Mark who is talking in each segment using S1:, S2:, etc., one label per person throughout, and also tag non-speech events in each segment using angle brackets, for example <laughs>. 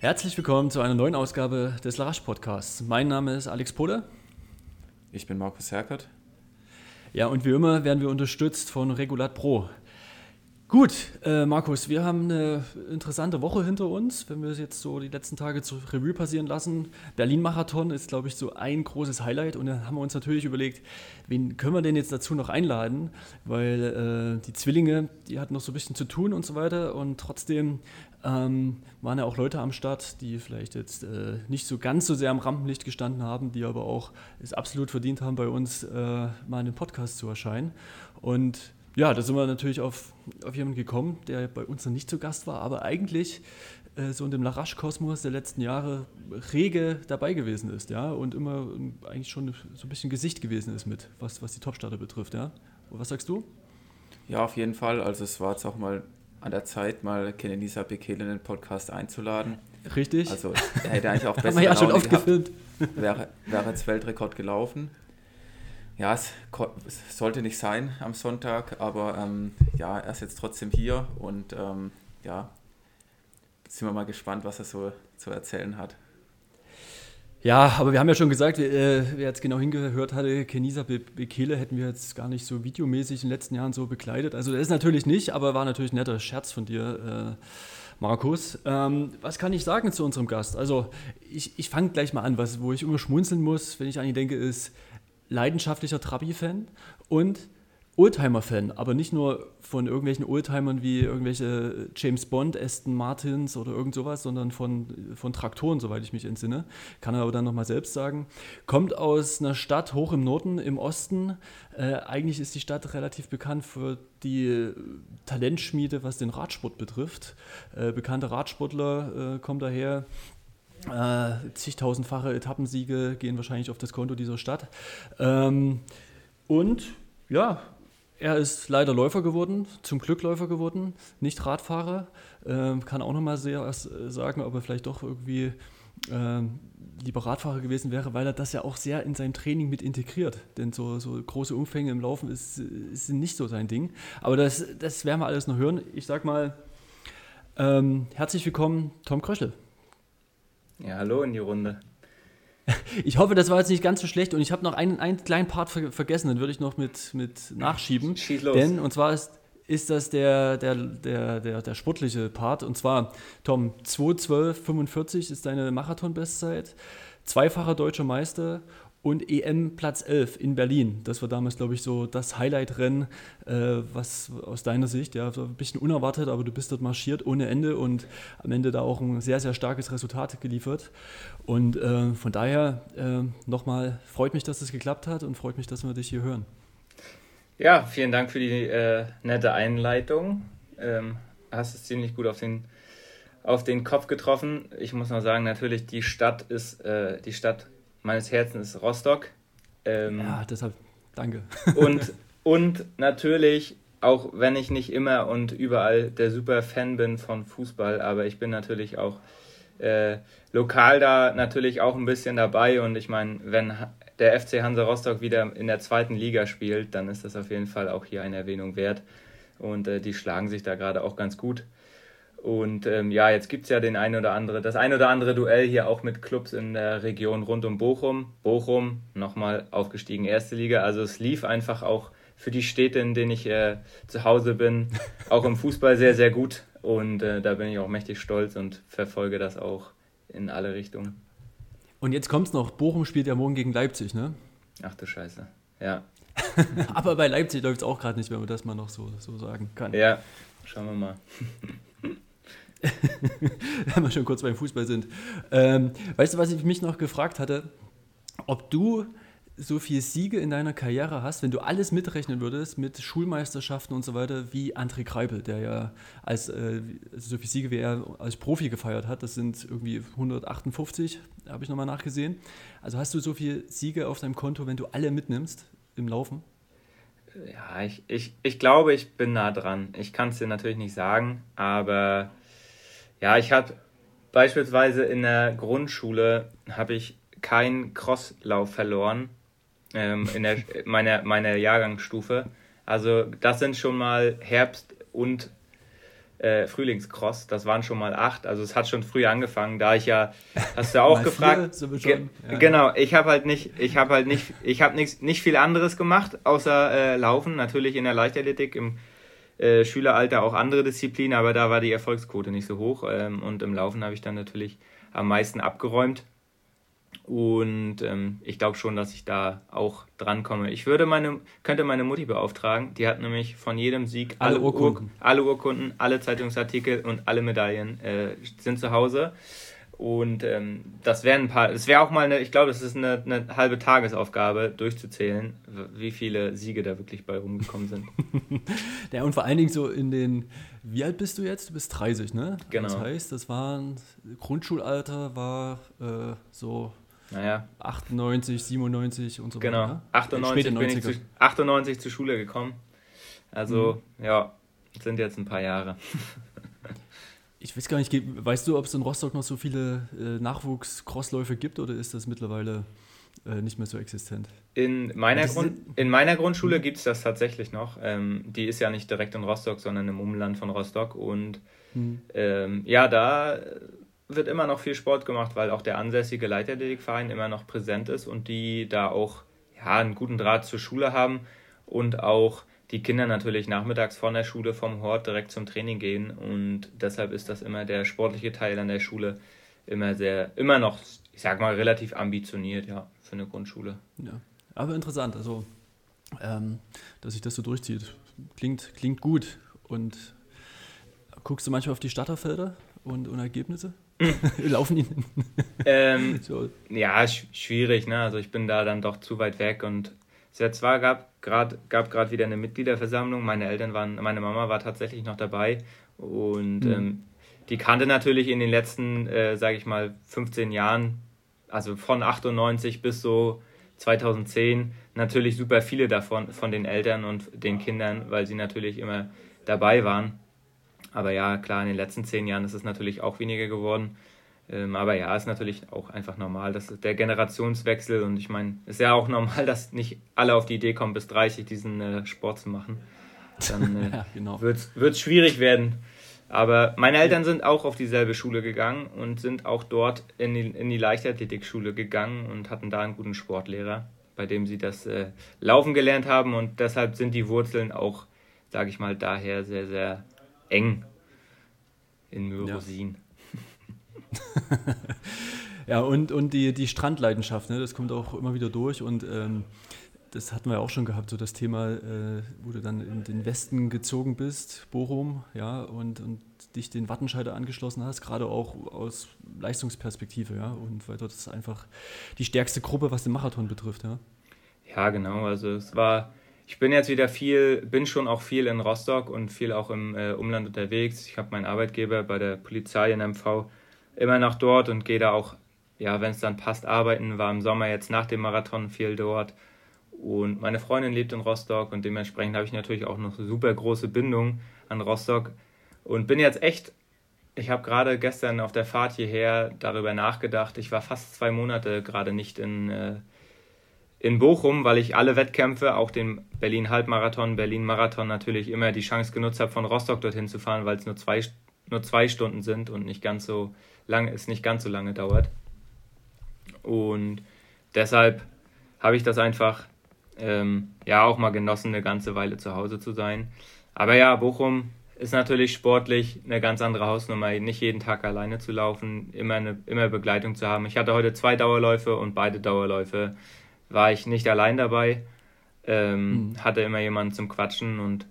S1: Herzlich willkommen zu einer neuen Ausgabe des Larash Podcasts. Mein Name ist Alex Poder.
S2: Ich bin Markus Herkert.
S1: Ja, und wie immer werden wir unterstützt von Regulat Pro. Gut, äh, Markus, wir haben eine interessante Woche hinter uns, wenn wir es jetzt so die letzten Tage zur Revue passieren lassen. Berlin-Marathon ist, glaube ich, so ein großes Highlight und dann haben wir uns natürlich überlegt, wen können wir denn jetzt dazu noch einladen, weil äh, die Zwillinge, die hatten noch so ein bisschen zu tun und so weiter und trotzdem ähm, waren ja auch Leute am Start, die vielleicht jetzt äh, nicht so ganz so sehr am Rampenlicht gestanden haben, die aber auch es absolut verdient haben, bei uns äh, mal in den Podcast zu erscheinen und ja, da sind wir natürlich auf, auf jemanden gekommen, der bei uns noch nicht zu Gast war, aber eigentlich äh, so in dem Larache-Kosmos der letzten Jahre rege dabei gewesen ist, ja, und immer eigentlich schon so ein bisschen Gesicht gewesen ist mit, was, was die Topstarter betrifft, ja. Was sagst du?
S2: Ja, auf jeden Fall. Also es war jetzt auch mal an der Zeit, mal Kenenisa Bekele in den Podcast einzuladen.
S1: Richtig.
S2: Also er hätte eigentlich auch besser <laughs>
S1: Haben wir ja schon oft gefilmt. <laughs>
S2: Wäre, wäre jetzt Weltrekord gelaufen ja, es, es, sollte nicht sein am Sonntag, aber ähm, ja, er ist jetzt trotzdem hier und ähm, ja, sind wir mal gespannt, was er so zu erzählen hat.
S1: Ja, aber wir haben ja schon gesagt, äh, wer jetzt genau hingehört hatte, Kenisa Bekele hätten wir jetzt gar nicht so videomäßig in den letzten Jahren so bekleidet. Also das ist natürlich nicht, aber war natürlich ein netter Scherz von dir, äh, Markus. Ähm, was kann ich sagen zu unserem Gast? Also ich, ich fange gleich mal an, was, wo ich immer schmunzeln muss, wenn ich an ihn denke, ist, leidenschaftlicher Trabi-Fan und Oldtimer-Fan, aber nicht nur von irgendwelchen Oldtimern wie irgendwelche James Bond, Aston Martins oder irgend sowas, sondern von, von Traktoren, soweit ich mich entsinne. Kann er aber dann nochmal selbst sagen. Kommt aus einer Stadt hoch im Norden, im Osten. Äh, eigentlich ist die Stadt relativ bekannt für die Talentschmiede, was den Radsport betrifft. Äh, bekannte Radsportler äh, kommen daher. Äh, zigtausendfache Etappensiege gehen wahrscheinlich auf das Konto dieser Stadt. Ähm, und ja, er ist leider Läufer geworden, zum Glück Läufer geworden, nicht Radfahrer. Ähm, kann auch nochmal sehr sagen, ob er vielleicht doch irgendwie ähm, lieber Radfahrer gewesen wäre, weil er das ja auch sehr in sein Training mit integriert. Denn so, so große Umfänge im Laufen ist, ist nicht so sein Ding. Aber das, das werden wir alles noch hören. Ich sag mal, ähm, herzlich willkommen, Tom Kröschel.
S3: Ja, hallo in die Runde.
S1: Ich hoffe, das war jetzt nicht ganz so schlecht und ich habe noch einen, einen kleinen Part ver vergessen, den würde ich noch mit, mit nachschieben.
S3: Schieß los.
S1: Denn, und zwar ist, ist das der, der, der, der, der sportliche Part. Und zwar, Tom, 2.12.45 ist deine Marathon-Bestzeit, zweifacher deutscher Meister und EM Platz 11 in Berlin. Das war damals, glaube ich, so das Highlight-Rennen, äh, was aus deiner Sicht, ja, ein bisschen unerwartet, aber du bist dort marschiert ohne Ende und am Ende da auch ein sehr, sehr starkes Resultat geliefert. Und äh, von daher äh, nochmal, freut mich, dass es das geklappt hat und freut mich, dass wir dich hier hören.
S3: Ja, vielen Dank für die äh, nette Einleitung. Ähm, hast es ziemlich gut auf den, auf den Kopf getroffen. Ich muss noch sagen, natürlich, die Stadt ist, äh, die Stadt meines Herzens ist Rostock.
S1: Ähm, ja, deshalb danke. <laughs>
S3: und, und natürlich, auch wenn ich nicht immer und überall der super Fan bin von Fußball, aber ich bin natürlich auch äh, lokal da natürlich auch ein bisschen dabei und ich meine, wenn der FC Hansa Rostock wieder in der zweiten Liga spielt, dann ist das auf jeden Fall auch hier eine Erwähnung wert und äh, die schlagen sich da gerade auch ganz gut. Und ähm, ja, jetzt gibt es ja den ein oder andere, das ein oder andere Duell hier auch mit Clubs in der Region rund um Bochum. Bochum nochmal aufgestiegen, erste Liga. Also es lief einfach auch für die Städte, in denen ich äh, zu Hause bin, <laughs> auch im Fußball sehr, sehr gut. Und äh, da bin ich auch mächtig stolz und verfolge das auch in alle Richtungen.
S1: Und jetzt kommt es noch, Bochum spielt ja morgen gegen Leipzig, ne?
S3: Ach du Scheiße, ja. <laughs>
S1: Aber bei Leipzig läuft es auch gerade nicht, wenn man das mal noch so, so sagen kann.
S3: Ja, schauen wir mal. <laughs> <laughs>
S1: wenn wir schon kurz beim Fußball sind. Ähm, weißt du, was ich mich noch gefragt hatte? Ob du so viele Siege in deiner Karriere hast, wenn du alles mitrechnen würdest mit Schulmeisterschaften und so weiter, wie André Kreipel, der ja als äh, so viele Siege wie er als Profi gefeiert hat, das sind irgendwie 158, habe ich nochmal nachgesehen. Also hast du so viele Siege auf deinem Konto, wenn du alle mitnimmst im Laufen?
S3: Ja, ich, ich, ich glaube, ich bin nah dran. Ich kann es dir natürlich nicht sagen, aber ja, ich habe beispielsweise in der Grundschule habe ich keinen Crosslauf verloren ähm, in der <laughs> meiner meiner Jahrgangsstufe. Also das sind schon mal Herbst und äh, Frühlingscross. Das waren schon mal acht. Also es hat schon früh angefangen. Da ich ja, <laughs> hast du auch gefragt. Ge ja. Genau, ich habe halt nicht, ich habe halt nicht, ich habe nicht, nicht viel anderes gemacht außer äh, Laufen. Natürlich in der Leichtathletik im äh, Schüleralter auch andere Disziplinen, aber da war die Erfolgsquote nicht so hoch. Ähm, und im Laufen habe ich dann natürlich am meisten abgeräumt. Und ähm, ich glaube schon, dass ich da auch drankomme. Ich würde meine, könnte meine Mutti beauftragen. Die hat nämlich von jedem Sieg alle, alle Urkunden. Ur alle Urkunden, alle Zeitungsartikel und alle Medaillen äh, sind zu Hause. Und ähm, das wären ein paar, es wäre auch mal eine, ich glaube, das ist eine, eine, halbe Tagesaufgabe, durchzuzählen, wie viele Siege da wirklich bei rumgekommen sind. <laughs>
S1: ja, und vor allen Dingen so in den, wie alt bist du jetzt? Du bist 30, ne? Genau. Das heißt, das war Grundschulalter war äh, so naja. 98, 97 und so
S3: genau. weiter. Genau. 98 bin ich zu, 98 zur Schule gekommen. Also, mhm. ja, sind jetzt ein paar Jahre. <laughs>
S1: ich weiß gar nicht, weißt du, ob es in Rostock noch so viele äh, Nachwuchs-Crossläufe gibt oder ist das mittlerweile äh, nicht mehr so existent?
S3: In meiner, Grund, in meiner Grundschule gibt es das tatsächlich noch. Ähm, die ist ja nicht direkt in Rostock, sondern im Umland von Rostock. Und mhm. ähm, ja, da wird immer noch viel Sport gemacht, weil auch der ansässige Leichtathletikverein immer noch präsent ist und die da auch ja, einen guten Draht zur Schule haben und auch die Kinder natürlich nachmittags von der Schule vom Hort direkt zum Training gehen und deshalb ist das immer der sportliche Teil an der Schule immer sehr, immer noch, ich sag mal, relativ ambitioniert, ja, für eine Grundschule.
S1: Ja, aber interessant, also, ähm, dass sich das so durchzieht. Klingt, klingt gut und guckst du manchmal auf die Starterfelder und, und Ergebnisse? <laughs> Laufen die?
S3: ähm, <laughs> so. Ja, sch schwierig, ne? Also ich bin da dann doch zu weit weg und es ja zwar gab gerade gab gerade wieder eine Mitgliederversammlung. Meine Eltern waren, meine Mama war tatsächlich noch dabei und mhm. ähm, die kannte natürlich in den letzten, äh, sage ich mal, 15 Jahren, also von 98 bis so 2010 natürlich super viele davon von den Eltern und den Kindern, weil sie natürlich immer dabei waren. Aber ja, klar, in den letzten zehn Jahren ist es natürlich auch weniger geworden. Ähm, aber ja, ist natürlich auch einfach normal, dass der Generationswechsel und ich meine, ist ja auch normal, <laughs> dass nicht alle auf die Idee kommen, bis 30 diesen äh, Sport zu machen. Dann äh, <laughs> ja, genau. wird es schwierig werden. Aber meine Eltern sind auch auf dieselbe Schule gegangen und sind auch dort in die, in die Leichtathletikschule gegangen und hatten da einen guten Sportlehrer, bei dem sie das äh, Laufen gelernt haben und deshalb sind die Wurzeln auch, sage ich mal, daher sehr, sehr eng in Myrosin.
S1: Ja, <laughs> ja und, und die, die Strandleidenschaft, ne, das kommt auch immer wieder durch und ähm, das hatten wir ja auch schon gehabt, so das Thema, äh, wo du dann in den Westen gezogen bist, Bochum, ja, und, und dich den Wattenscheider angeschlossen hast, gerade auch aus Leistungsperspektive, ja, und weil dort ist einfach die stärkste Gruppe, was den Marathon betrifft, ja.
S3: Ja, genau, also es war ich bin jetzt wieder viel, bin schon auch viel in Rostock und viel auch im äh, Umland unterwegs. Ich habe meinen Arbeitgeber bei der Polizei in MV immer noch dort und gehe da auch, ja, wenn es dann passt, arbeiten. War im Sommer jetzt nach dem Marathon viel dort. Und meine Freundin lebt in Rostock und dementsprechend habe ich natürlich auch noch super große Bindung an Rostock und bin jetzt echt ich habe gerade gestern auf der Fahrt hierher darüber nachgedacht. Ich war fast zwei Monate gerade nicht in, äh, in Bochum, weil ich alle Wettkämpfe, auch den Berlin-Halbmarathon, Berlin-Marathon natürlich immer die Chance genutzt habe, von Rostock dorthin zu fahren, weil es nur zwei, nur zwei Stunden sind und nicht ganz so lange, es nicht ganz so lange dauert. Und deshalb habe ich das einfach ähm, ja auch mal genossen, eine ganze Weile zu Hause zu sein. Aber ja, Bochum ist natürlich sportlich eine ganz andere Hausnummer, nicht jeden Tag alleine zu laufen, immer eine immer Begleitung zu haben. Ich hatte heute zwei Dauerläufe und beide Dauerläufe war ich nicht allein dabei, ähm, mhm. hatte immer jemanden zum Quatschen und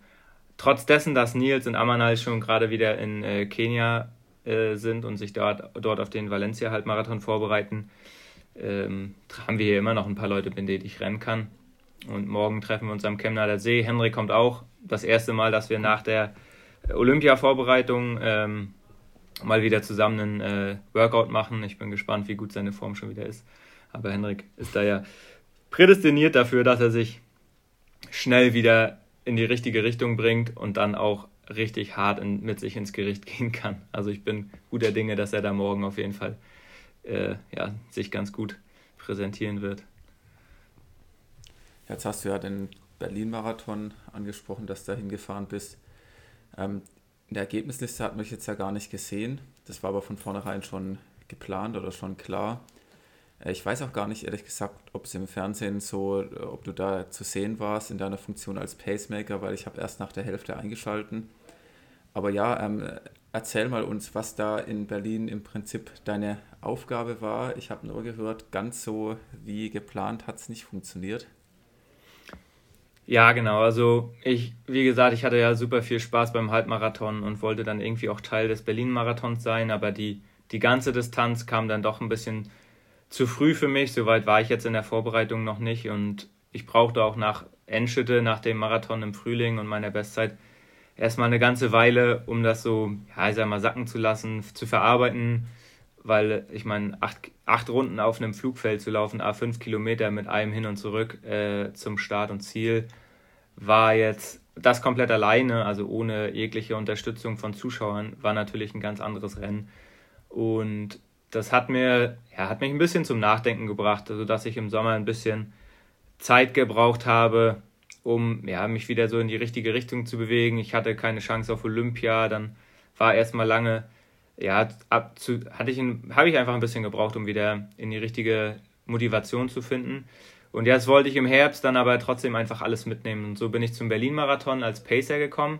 S3: trotz dessen, dass Nils und Amanal schon gerade wieder in äh, Kenia äh, sind und sich dort, dort auf den Valencia-Halbmarathon vorbereiten, ähm, haben wir hier immer noch ein paar Leute, mit denen ich rennen kann. Und morgen treffen wir uns am Chemnader See. Henry kommt auch. Das erste Mal, dass wir nach der Olympia-Vorbereitung ähm, mal wieder zusammen einen äh, Workout machen. Ich bin gespannt, wie gut seine Form schon wieder ist. Aber Henrik ist da ja prädestiniert dafür, dass er sich schnell wieder in die richtige Richtung bringt und dann auch richtig hart in, mit sich ins Gericht <laughs> gehen kann. Also ich bin guter Dinge, dass er da morgen auf jeden Fall äh, ja, sich ganz gut präsentieren wird.
S2: Jetzt hast du ja den Berlin-Marathon angesprochen, dass du da hingefahren bist. Ähm, in der Ergebnisliste hat mich jetzt ja gar nicht gesehen. Das war aber von vornherein schon geplant oder schon klar. Äh, ich weiß auch gar nicht, ehrlich gesagt, ob es im Fernsehen so, ob du da zu sehen warst in deiner Funktion als Pacemaker, weil ich habe erst nach der Hälfte eingeschalten. Aber ja, ähm, erzähl mal uns, was da in Berlin im Prinzip deine Aufgabe war. Ich habe nur gehört, ganz so wie geplant hat es nicht funktioniert.
S3: Ja, genau. Also ich, wie gesagt, ich hatte ja super viel Spaß beim Halbmarathon und wollte dann irgendwie auch Teil des Berlin-Marathons sein, aber die, die ganze Distanz kam dann doch ein bisschen zu früh für mich. Soweit war ich jetzt in der Vorbereitung noch nicht und ich brauchte auch nach Enschede, nach dem Marathon im Frühling und meiner Bestzeit, erstmal eine ganze Weile, um das so, ja, ich sag mal, sacken zu lassen, zu verarbeiten, weil ich meine, acht, acht Runden auf einem Flugfeld zu laufen, a fünf Kilometer mit einem hin und zurück äh, zum Start und Ziel, war jetzt das komplett alleine, also ohne jegliche Unterstützung von Zuschauern, war natürlich ein ganz anderes Rennen. Und das hat mir, ja, hat mich ein bisschen zum Nachdenken gebracht, also dass ich im Sommer ein bisschen Zeit gebraucht habe, um ja, mich wieder so in die richtige Richtung zu bewegen. Ich hatte keine Chance auf Olympia, dann war erstmal lange, ja, ab zu, hatte ich habe ich einfach ein bisschen gebraucht, um wieder in die richtige Motivation zu finden. Und jetzt wollte ich im Herbst dann aber trotzdem einfach alles mitnehmen. Und so bin ich zum Berlin-Marathon als Pacer gekommen.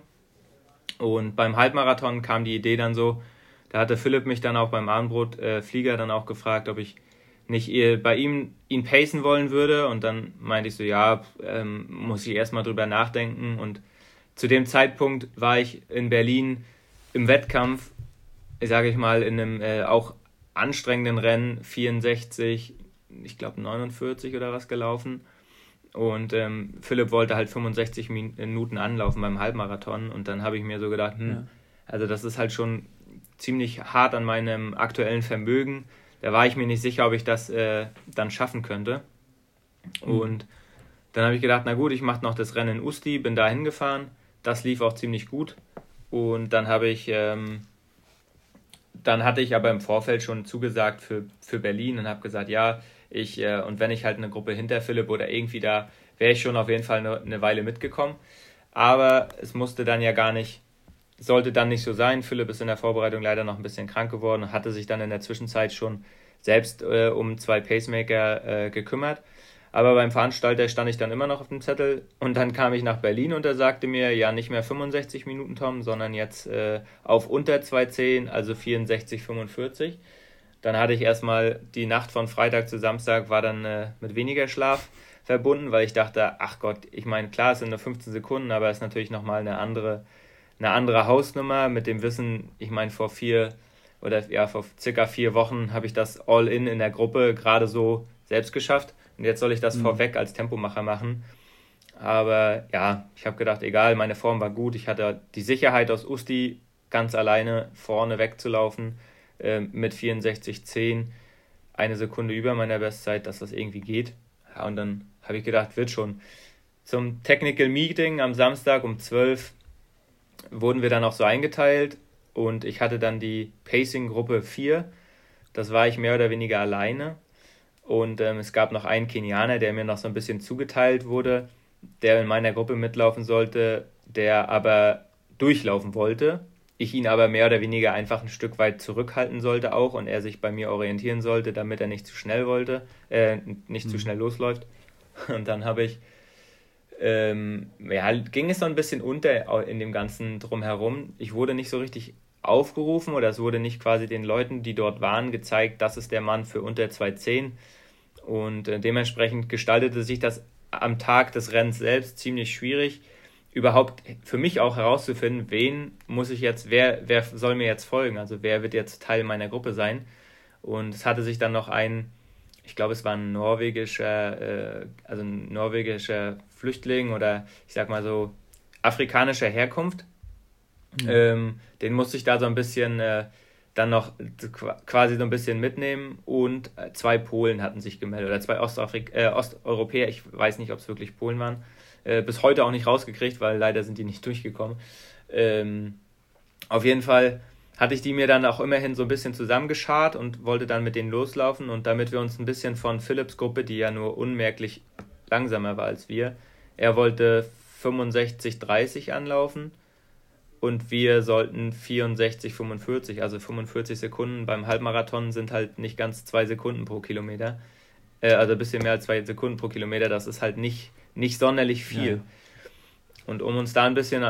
S3: Und beim Halbmarathon kam die Idee dann so, da hatte Philipp mich dann auch beim Abendbrot-Flieger äh, dann auch gefragt, ob ich nicht bei ihm ihn pacen wollen würde. Und dann meinte ich so, ja, ähm, muss ich erstmal drüber nachdenken. Und zu dem Zeitpunkt war ich in Berlin im Wettkampf, sage ich mal, in einem äh, auch anstrengenden Rennen, 64, ich glaube 49 oder was gelaufen. Und ähm, Philipp wollte halt 65 Minuten anlaufen beim Halbmarathon. Und dann habe ich mir so gedacht, hm, ja. also das ist halt schon ziemlich hart an meinem aktuellen Vermögen da war ich mir nicht sicher, ob ich das äh, dann schaffen könnte. Mhm. Und dann habe ich gedacht, na gut, ich mache noch das Rennen in Usti, bin da hingefahren. Das lief auch ziemlich gut. Und dann habe ich, ähm, dann hatte ich aber im Vorfeld schon zugesagt für, für Berlin und habe gesagt, ja, ich, äh, und wenn ich halt eine Gruppe hinter Philipp oder irgendwie da, wäre ich schon auf jeden Fall eine, eine Weile mitgekommen. Aber es musste dann ja gar nicht sollte dann nicht so sein. Philipp ist in der Vorbereitung leider noch ein bisschen krank geworden und hatte sich dann in der Zwischenzeit schon selbst äh, um zwei Pacemaker äh, gekümmert. Aber beim Veranstalter stand ich dann immer noch auf dem Zettel und dann kam ich nach Berlin und er sagte mir, ja, nicht mehr 65 Minuten, Tom, sondern jetzt äh, auf unter 210, also 64, 45. Dann hatte ich erstmal die Nacht von Freitag zu Samstag, war dann äh, mit weniger Schlaf verbunden, weil ich dachte, ach Gott, ich meine, klar, es sind nur 15 Sekunden, aber es ist natürlich nochmal eine andere eine andere Hausnummer mit dem Wissen, ich meine, vor vier oder ja, vor circa vier Wochen habe ich das All-In in der Gruppe gerade so selbst geschafft und jetzt soll ich das mhm. vorweg als Tempomacher machen. Aber ja, ich habe gedacht, egal, meine Form war gut. Ich hatte die Sicherheit aus Usti ganz alleine vorne wegzulaufen äh, mit 64,10, eine Sekunde über meiner Bestzeit, dass das irgendwie geht. Ja, und dann habe ich gedacht, wird schon. Zum Technical Meeting am Samstag um 12 wurden wir dann auch so eingeteilt und ich hatte dann die Pacing-Gruppe 4. Das war ich mehr oder weniger alleine. Und ähm, es gab noch einen Kenianer, der mir noch so ein bisschen zugeteilt wurde, der in meiner Gruppe mitlaufen sollte, der aber durchlaufen wollte. Ich ihn aber mehr oder weniger einfach ein Stück weit zurückhalten sollte auch und er sich bei mir orientieren sollte, damit er nicht zu schnell wollte, äh, nicht mhm. zu schnell losläuft. <laughs> Und dann habe ich ähm, ja, ging es so ein bisschen unter in dem ganzen Drumherum. Ich wurde nicht so richtig aufgerufen oder es wurde nicht quasi den Leuten, die dort waren, gezeigt, das ist der Mann für unter 2,10. Und äh, dementsprechend gestaltete sich das am Tag des Rennens selbst ziemlich schwierig, überhaupt für mich auch herauszufinden, wen muss ich jetzt, wer, wer soll mir jetzt folgen, also wer wird jetzt Teil meiner Gruppe sein. Und es hatte sich dann noch ein, ich glaube, es war ein norwegischer, äh, also ein norwegischer Flüchtling oder ich sag mal so afrikanischer Herkunft. Mhm. Ähm, den musste ich da so ein bisschen äh, dann noch quasi so ein bisschen mitnehmen und äh, zwei Polen hatten sich gemeldet oder zwei Ostafrik äh, Osteuropäer, ich weiß nicht, ob es wirklich Polen waren, äh, bis heute auch nicht rausgekriegt, weil leider sind die nicht durchgekommen. Ähm, auf jeden Fall hatte ich die mir dann auch immerhin so ein bisschen zusammengeschart und wollte dann mit denen loslaufen und damit wir uns ein bisschen von Philips Gruppe, die ja nur unmerklich langsamer war als wir, er wollte 65, 30 anlaufen und wir sollten 64, 45, also 45 Sekunden. Beim Halbmarathon sind halt nicht ganz zwei Sekunden pro Kilometer. Äh, also ein bisschen mehr als zwei Sekunden pro Kilometer. Das ist halt nicht, nicht sonderlich viel. Ja. Und um uns da ein bisschen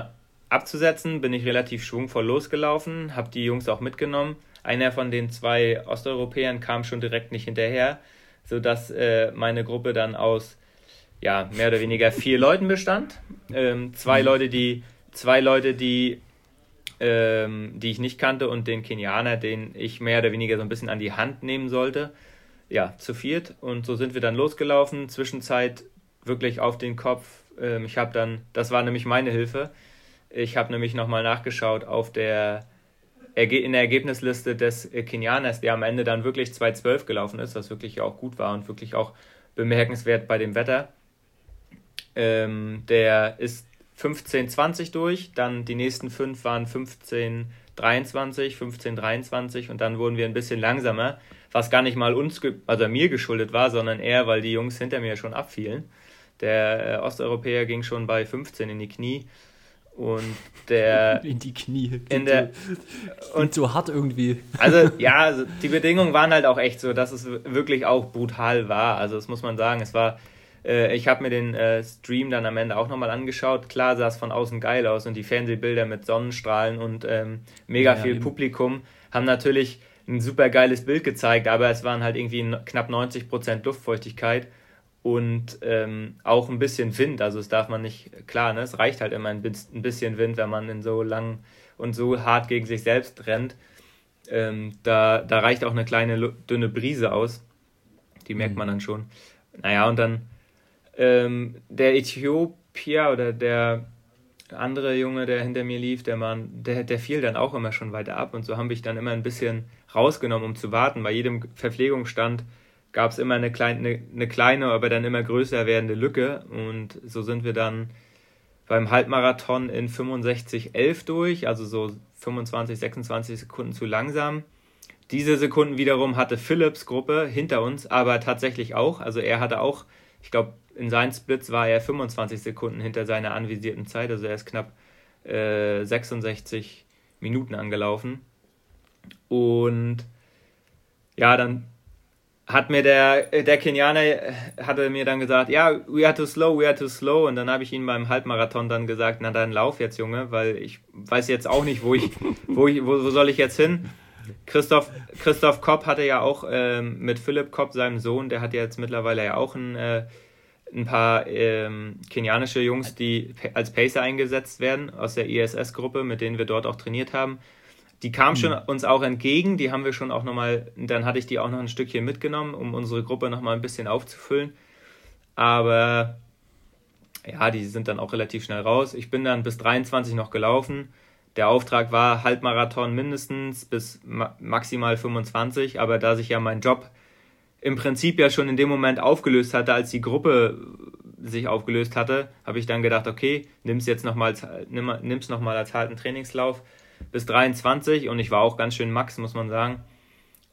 S3: abzusetzen, bin ich relativ schwungvoll losgelaufen, habe die Jungs auch mitgenommen. Einer von den zwei Osteuropäern kam schon direkt nicht hinterher, sodass äh, meine Gruppe dann aus ja, mehr oder weniger vier Leuten bestand. Ähm, zwei mhm. Leute, die zwei Leute, die ähm, die ich nicht kannte und den Kenianer, den ich mehr oder weniger so ein bisschen an die Hand nehmen sollte. Ja, zu viert. Und so sind wir dann losgelaufen. Zwischenzeit wirklich auf den Kopf. Ähm, ich habe dann, das war nämlich meine Hilfe. Ich habe nämlich nochmal nachgeschaut auf der in der Ergebnisliste des Kenianers, der am Ende dann wirklich 2.12 gelaufen ist, was wirklich auch gut war und wirklich auch bemerkenswert bei dem Wetter. Ähm, der ist 15.20 durch, dann die nächsten fünf waren 15.23, 15.23 und dann wurden wir ein bisschen langsamer, was gar nicht mal uns, also mir geschuldet war, sondern eher, weil die Jungs hinter mir schon abfielen. Der äh, Osteuropäer ging schon bei 15 in die Knie und der <laughs>
S1: in die Knie.
S3: In der
S1: und so hart irgendwie. <laughs>
S3: Also ja also die Bedingungen waren halt auch echt so dass es wirklich auch brutal war. Also das muss man sagen. Es war äh, ich habe mir den äh, Stream dann am Ende auch nochmal angeschaut. Klar sah es von außen geil aus und die Fernsehbilder mit Sonnenstrahlen und ähm, mega ja, viel eben. Publikum haben natürlich ein super geiles Bild gezeigt aber es waren halt irgendwie knapp 90 Prozent Luftfeuchtigkeit und ähm, auch ein bisschen Wind. Also es darf man nicht, klar, ne, es reicht halt immer ein bisschen Wind, wenn man in so lang und so hart gegen sich selbst rennt. Ähm, da, da reicht auch eine kleine dünne Brise aus. Die merkt mhm. man dann schon. Naja, und dann ähm, der Äthiopier oder der andere Junge, der hinter mir lief, der Mann, der, der fiel dann auch immer schon weiter ab und so habe ich dann immer ein bisschen rausgenommen, um zu warten. Bei jedem Verpflegungsstand gab es immer eine kleine, eine, eine kleine, aber dann immer größer werdende Lücke. Und so sind wir dann beim Halbmarathon in 65,11 durch, also so 25, 26 Sekunden zu langsam. Diese Sekunden wiederum hatte Philips Gruppe hinter uns, aber tatsächlich auch. Also er hatte auch, ich glaube, in seinen Splits war er 25 Sekunden hinter seiner anvisierten Zeit. Also er ist knapp äh, 66 Minuten angelaufen. Und ja, dann hat mir der, der Kenianer hatte mir dann gesagt, ja, we are too slow, we are too slow. Und dann habe ich ihm beim Halbmarathon dann gesagt, na dann lauf jetzt, Junge, weil ich weiß jetzt auch nicht, wo ich, <laughs> wo ich, wo, wo soll ich jetzt hin? Christoph, Christoph Kopp hatte ja auch ähm, mit Philipp Kopp, seinem Sohn, der hat ja jetzt mittlerweile ja auch ein, äh, ein paar ähm, kenianische Jungs, die als Pacer eingesetzt werden aus der ISS-Gruppe, mit denen wir dort auch trainiert haben. Die kam schon mhm. uns auch entgegen, die haben wir schon auch nochmal, dann hatte ich die auch noch ein Stückchen mitgenommen, um unsere Gruppe nochmal ein bisschen aufzufüllen. Aber ja, die sind dann auch relativ schnell raus. Ich bin dann bis 23 noch gelaufen. Der Auftrag war Halbmarathon mindestens bis maximal 25, aber da sich ja mein Job im Prinzip ja schon in dem Moment aufgelöst hatte, als die Gruppe sich aufgelöst hatte, habe ich dann gedacht, okay, nimm's jetzt nochmal, nimm, nimm's nochmal als harten Trainingslauf bis 23 und ich war auch ganz schön max, muss man sagen.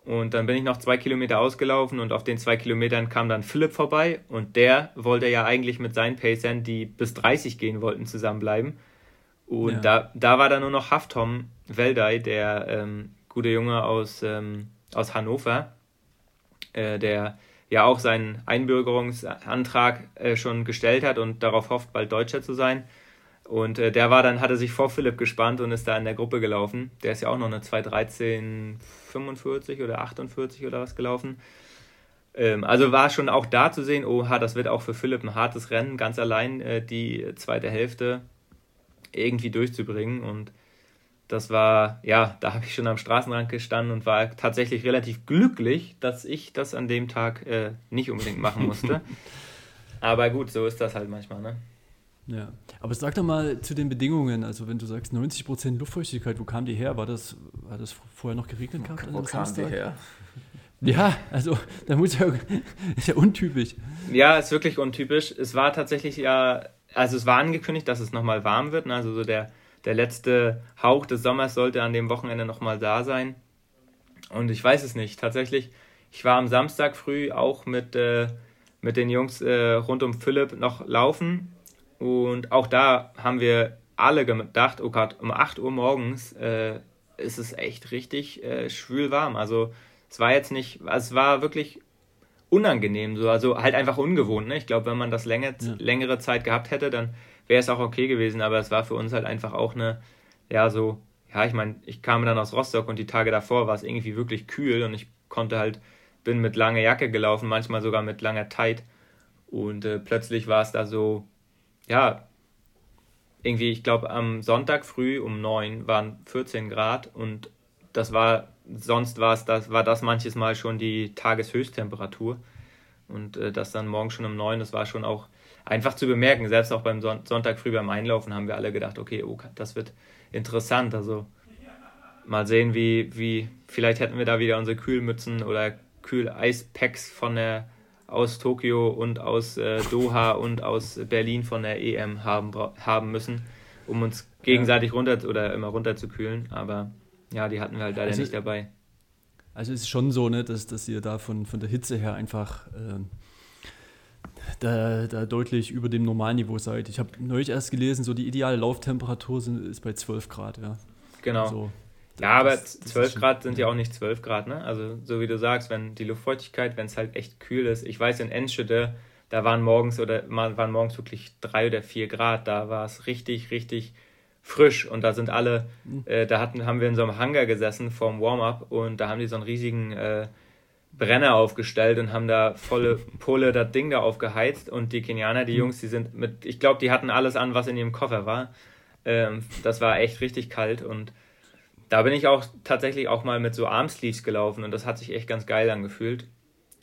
S3: Und dann bin ich noch zwei Kilometer ausgelaufen und auf den zwei Kilometern kam dann Philipp vorbei und der wollte ja eigentlich mit seinen Pacern, die bis 30 gehen wollten, zusammenbleiben. Und ja. da, da war dann nur noch Haftom Weldei, der ähm, gute Junge aus, ähm, aus Hannover, äh, der ja auch seinen Einbürgerungsantrag äh, schon gestellt hat und darauf hofft, bald Deutscher zu sein. Und äh, der war dann, hatte sich vor Philipp gespannt und ist da in der Gruppe gelaufen. Der ist ja auch noch eine 2.13.45 oder 48 oder was gelaufen. Ähm, also war schon auch da zu sehen, oha, das wird auch für Philipp ein hartes Rennen, ganz allein äh, die zweite Hälfte irgendwie durchzubringen. Und das war, ja, da habe ich schon am Straßenrand gestanden und war tatsächlich relativ glücklich, dass ich das an dem Tag äh, nicht unbedingt machen musste. <laughs> Aber gut, so ist das halt manchmal, ne?
S1: Ja, aber sag doch mal zu den Bedingungen, also wenn du sagst 90% Luftfeuchtigkeit, wo kam die her? War das, war das vorher noch geregnet gehabt?
S2: Wo, wo kam die her? <laughs>
S1: Ja, also da muss ja, <laughs> ist ja untypisch.
S3: Ja, ist wirklich untypisch. Es war tatsächlich ja, also es war angekündigt, dass es nochmal warm wird, ne? also so der, der letzte Hauch des Sommers sollte an dem Wochenende nochmal da sein. Und ich weiß es nicht, tatsächlich, ich war am Samstag früh auch mit, äh, mit den Jungs äh, rund um Philipp noch laufen und auch da haben wir alle gedacht, oh Gott, um 8 Uhr morgens äh, ist es echt richtig äh, schwül warm. Also es war jetzt nicht, es war wirklich unangenehm, so, also halt einfach ungewohnt. Ne? Ich glaube, wenn man das länger, ja. längere Zeit gehabt hätte, dann wäre es auch okay gewesen, aber es war für uns halt einfach auch eine, ja, so, ja, ich meine, ich kam dann aus Rostock und die Tage davor war es irgendwie wirklich kühl und ich konnte halt, bin mit langer Jacke gelaufen, manchmal sogar mit langer Tight und äh, plötzlich war es da so, ja, irgendwie, ich glaube, am Sonntag früh um 9 waren 14 Grad und das war, sonst war es, das war das manches Mal schon die Tageshöchsttemperatur. Und äh, das dann morgen schon um 9, das war schon auch einfach zu bemerken. Selbst auch beim Son Sonntag früh beim Einlaufen haben wir alle gedacht, okay, oh, das wird interessant. Also mal sehen, wie, wie, vielleicht hätten wir da wieder unsere Kühlmützen oder Kühl-Eispacks von der aus Tokio und aus äh, Doha und aus Berlin von der EM haben, haben müssen, um uns gegenseitig runter oder immer runter zu kühlen. Aber ja, die hatten wir halt leider also, nicht dabei.
S1: Also es ist schon so, ne, dass, dass ihr da von, von der Hitze her einfach äh, da, da deutlich über dem Normalniveau seid. Ich habe neulich erst gelesen, so die ideale Lauftemperatur sind, ist bei 12 Grad, ja.
S3: Genau. Also, ja, aber das, 12 Grad sind ja auch nicht 12 Grad, ne? Also, so wie du sagst, wenn die Luftfeuchtigkeit, wenn es halt echt kühl ist. Ich weiß, in Enschede, da waren morgens oder waren morgens wirklich drei oder vier Grad. Da war es richtig, richtig frisch und da sind alle, mhm. äh, da hatten, haben wir in so einem Hangar gesessen vorm Warm-up und da haben die so einen riesigen äh, Brenner aufgestellt und haben da volle <laughs> Pulle das Ding da aufgeheizt und die Kenianer, die mhm. Jungs, die sind mit, ich glaube, die hatten alles an, was in ihrem Koffer war. Ähm, das war echt richtig kalt und da bin ich auch tatsächlich auch mal mit so Armsleeves gelaufen und das hat sich echt ganz geil angefühlt.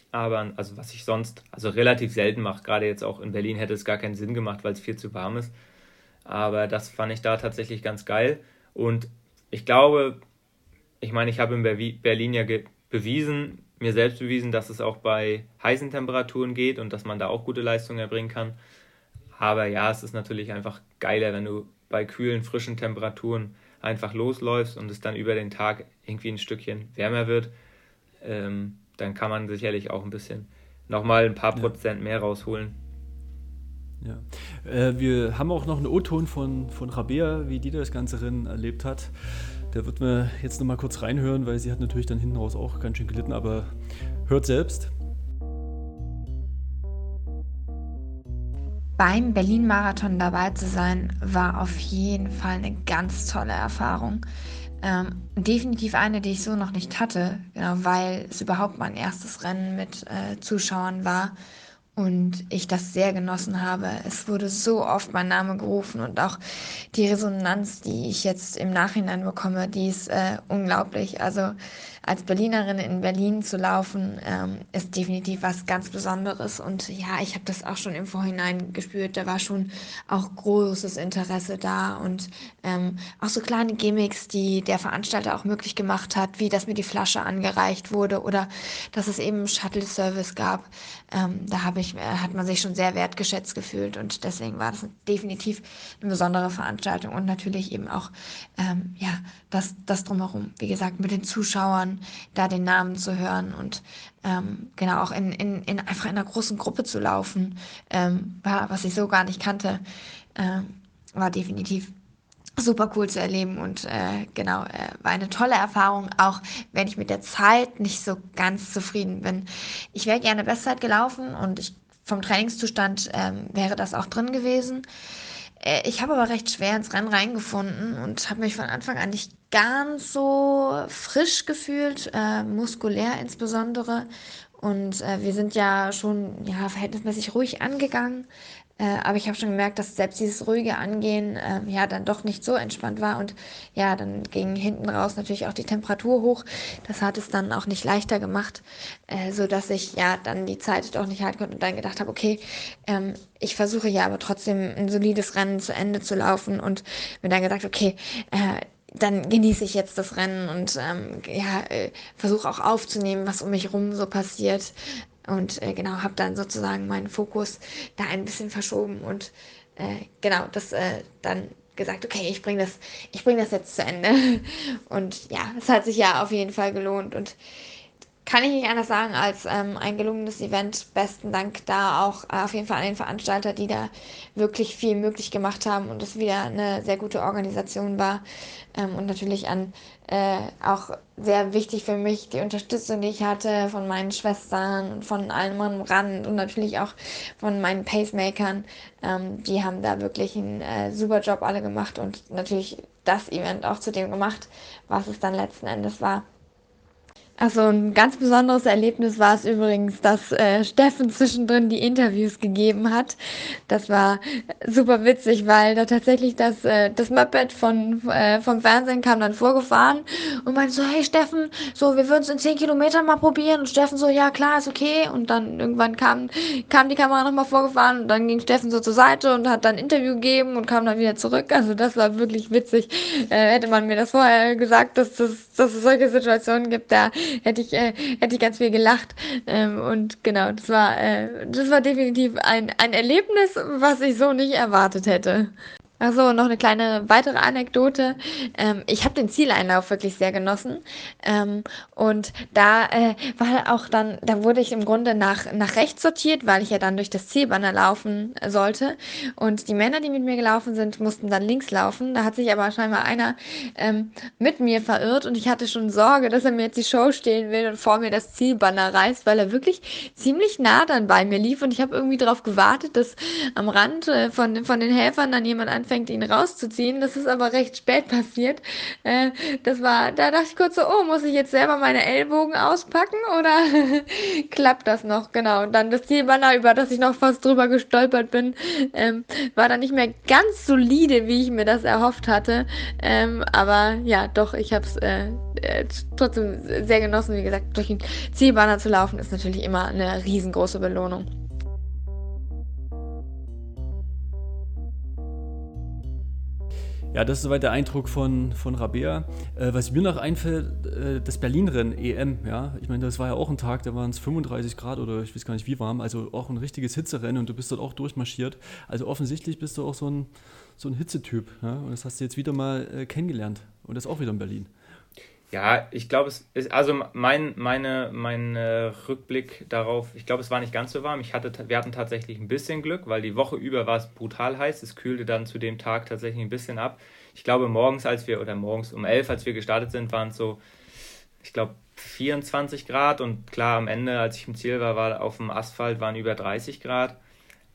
S3: Aber, also was ich sonst, also relativ selten mache, gerade jetzt auch in Berlin hätte es gar keinen Sinn gemacht, weil es viel zu warm ist. Aber das fand ich da tatsächlich ganz geil. Und ich glaube, ich meine, ich habe in Berlin ja bewiesen, mir selbst bewiesen, dass es auch bei heißen Temperaturen geht und dass man da auch gute Leistungen erbringen kann. Aber ja, es ist natürlich einfach geiler, wenn du bei kühlen, frischen Temperaturen einfach losläufst und es dann über den Tag irgendwie ein Stückchen wärmer wird, ähm, dann kann man sicherlich auch ein bisschen nochmal ein paar Prozent mehr rausholen.
S1: Ja. Äh, wir haben auch noch einen O-Ton von, von Rabea, wie die das Ganze Rennen erlebt hat. Der wird mir jetzt nochmal kurz reinhören, weil sie hat natürlich dann hinten raus auch ganz schön gelitten, aber hört selbst.
S4: Beim Berlin-Marathon dabei zu sein, war auf jeden Fall eine ganz tolle Erfahrung. Ähm, definitiv eine, die ich so noch nicht hatte, genau, weil es überhaupt mein erstes Rennen mit äh, Zuschauern war und ich das sehr genossen habe. Es wurde so oft mein Name gerufen und auch die Resonanz, die ich jetzt im Nachhinein bekomme, die ist äh, unglaublich. Also als Berlinerin in Berlin zu laufen, ähm, ist definitiv was ganz Besonderes. Und ja, ich habe das auch schon im Vorhinein gespürt. Da war schon auch großes Interesse da und ähm, auch so kleine Gimmicks, die der Veranstalter auch möglich gemacht hat, wie dass mir die Flasche angereicht wurde oder dass es eben Shuttle-Service gab. Ähm, da habe ich, äh, hat man sich schon sehr wertgeschätzt gefühlt und deswegen war das definitiv eine besondere Veranstaltung und natürlich eben auch ähm, ja das, das drumherum. Wie gesagt, mit den Zuschauern da den Namen zu hören und ähm, genau auch in, in, in einfach in einer großen Gruppe zu laufen, ähm, war, was ich so gar nicht kannte, äh, war definitiv super cool zu erleben und äh, genau, äh, war eine tolle Erfahrung, auch wenn ich mit der Zeit nicht so ganz zufrieden bin. Ich wäre gerne Bestzeit gelaufen und ich, vom Trainingszustand ähm, wäre das auch drin gewesen. Äh, ich habe aber recht schwer ins Rennen reingefunden und habe mich von Anfang an nicht ganz so frisch gefühlt, äh, muskulär insbesondere. Und äh, wir sind ja schon ja, verhältnismäßig ruhig angegangen. Äh, aber ich habe schon gemerkt, dass selbst dieses ruhige Angehen äh, ja dann doch nicht so entspannt war. Und ja, dann ging hinten raus natürlich auch die Temperatur hoch. Das hat es dann auch nicht leichter gemacht, äh, so dass ich ja dann die Zeit doch nicht halten konnte und dann gedacht habe, okay, ähm, ich versuche ja aber trotzdem ein solides Rennen zu Ende zu laufen und mir dann gedacht, okay, äh, dann genieße ich jetzt das Rennen und ähm, ja, äh, versuche auch aufzunehmen, was um mich rum so passiert. Und äh, genau, habe dann sozusagen meinen Fokus da ein bisschen verschoben und äh, genau, das äh, dann gesagt, okay, ich bringe das, ich bringe das jetzt zu Ende. <laughs> Und ja, es hat sich ja auf jeden Fall gelohnt und kann ich nicht anders sagen als ähm, ein gelungenes Event. Besten Dank da auch äh, auf jeden Fall an den Veranstalter, die da wirklich viel möglich gemacht haben und es wieder eine sehr gute Organisation war. Ähm, und natürlich an äh, auch sehr wichtig für mich die Unterstützung, die ich hatte von meinen Schwestern, von allem am Rand und natürlich auch von meinen Pacemakern. Ähm, die haben da wirklich einen äh, super Job alle gemacht und natürlich das Event auch zu dem gemacht, was es dann letzten Endes war. Also ein ganz besonderes Erlebnis war es übrigens, dass äh, Steffen zwischendrin die Interviews gegeben hat. Das war super witzig, weil da tatsächlich das, äh, das Muppet von, äh, vom Fernsehen kam dann vorgefahren und meinte so, hey Steffen, so wir würden es in 10 Kilometern mal probieren. Und Steffen so, ja klar, ist okay. Und dann irgendwann kam, kam die Kamera nochmal vorgefahren und dann ging Steffen so zur Seite und hat dann ein Interview gegeben und kam dann wieder zurück. Also das war wirklich witzig. Äh, hätte man mir das vorher gesagt, dass, das, dass es solche Situationen gibt, da <laughs> hätte ich, äh, hätte ich ganz viel gelacht. Ähm, und genau, das war, äh, das war definitiv ein, ein Erlebnis, was ich so nicht erwartet hätte. Achso, noch eine kleine weitere Anekdote. Ähm, ich habe den Zieleinlauf wirklich sehr genossen. Ähm, und da äh, war auch dann, da wurde ich im Grunde nach, nach rechts sortiert, weil ich ja dann durch das Zielbanner laufen sollte. Und die Männer, die mit mir gelaufen sind, mussten dann links laufen. Da hat sich aber scheinbar einer ähm, mit mir verirrt und ich hatte schon Sorge, dass er mir jetzt die Show stehlen will und vor mir das Zielbanner reißt, weil er wirklich ziemlich nah dann bei mir lief und ich habe irgendwie darauf gewartet, dass am Rand äh, von, von den Helfern dann jemand anfängt, anfängt, ihn rauszuziehen. Das ist aber recht spät passiert. Äh, das war, da dachte ich kurz so, oh, muss ich jetzt selber meine Ellbogen auspacken oder <laughs> klappt das noch? Genau. Und dann das Zielbanner, über das ich noch fast drüber gestolpert bin, ähm, war dann nicht mehr ganz solide, wie ich mir das erhofft hatte. Ähm, aber ja, doch, ich habe es äh, äh, trotzdem sehr genossen. Wie gesagt, durch den Zielbanner zu laufen ist natürlich immer eine riesengroße Belohnung.
S1: Ja, das ist soweit der Eindruck von, von Rabea. Äh, was mir noch einfällt, äh, das Berlin-Rennen, EM, ja. Ich meine, das war ja auch ein Tag, da waren es 35 Grad oder ich weiß gar nicht wie warm, also auch ein richtiges Hitzerennen und du bist dort auch durchmarschiert. Also offensichtlich bist du auch so ein, so ein Hitzetyp, ja. Und das hast du jetzt wieder mal äh, kennengelernt und das auch wieder in Berlin.
S3: Ja, ich glaube, es ist, also mein, meine, mein äh, Rückblick darauf, ich glaube, es war nicht ganz so warm. Ich hatte, wir hatten tatsächlich ein bisschen Glück, weil die Woche über war es brutal heiß. Es kühlte dann zu dem Tag tatsächlich ein bisschen ab. Ich glaube, morgens, als wir, oder morgens um elf, als wir gestartet sind, waren es so, ich glaube, 24 Grad und klar, am Ende, als ich im Ziel war, war auf dem Asphalt waren über 30 Grad.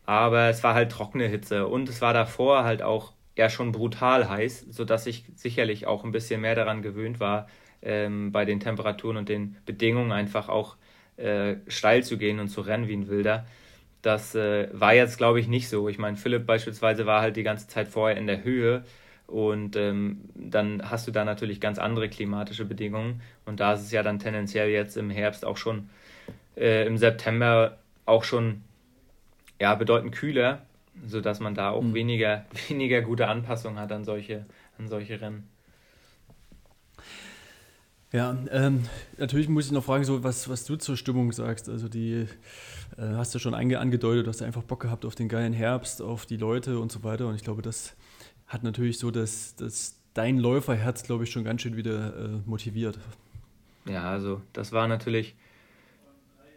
S3: Aber es war halt trockene Hitze und es war davor halt auch ja schon brutal heiß, sodass ich sicherlich auch ein bisschen mehr daran gewöhnt war, ähm, bei den Temperaturen und den Bedingungen einfach auch äh, steil zu gehen und zu rennen wie ein Wilder. Das äh, war jetzt, glaube ich, nicht so. Ich meine, Philipp beispielsweise war halt die ganze Zeit vorher in der Höhe und ähm, dann hast du da natürlich ganz andere klimatische Bedingungen. Und da ist es ja dann tendenziell jetzt im Herbst auch schon, äh, im September auch schon ja, bedeutend kühler, sodass man da auch mhm. weniger, <laughs> weniger gute Anpassungen hat an solche, an solche Rennen.
S1: Ja, ähm, natürlich muss ich noch fragen, so was, was du zur Stimmung sagst. Also die äh, hast du schon ange angedeutet, dass du einfach Bock gehabt auf den geilen Herbst, auf die Leute und so weiter. Und ich glaube, das hat natürlich so dass, dass dein Läuferherz, glaube ich, schon ganz schön wieder äh, motiviert.
S3: Ja, also das war natürlich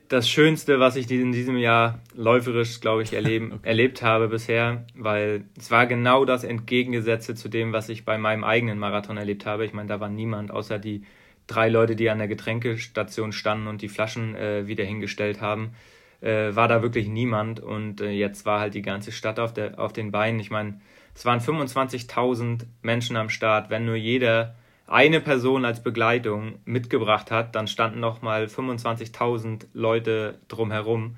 S3: das Schönste, was ich in diesem Jahr läuferisch, glaube ich, erleben, <laughs> okay. erlebt habe bisher, weil es war genau das Entgegengesetzte zu dem, was ich bei meinem eigenen Marathon erlebt habe. Ich meine, da war niemand außer die drei Leute, die an der Getränkestation standen und die Flaschen äh, wieder hingestellt haben, äh, war da wirklich niemand. Und äh, jetzt war halt die ganze Stadt auf, der, auf den Beinen. Ich meine, es waren 25.000 Menschen am Start. Wenn nur jeder eine Person als Begleitung mitgebracht hat, dann standen noch mal 25.000 Leute drumherum.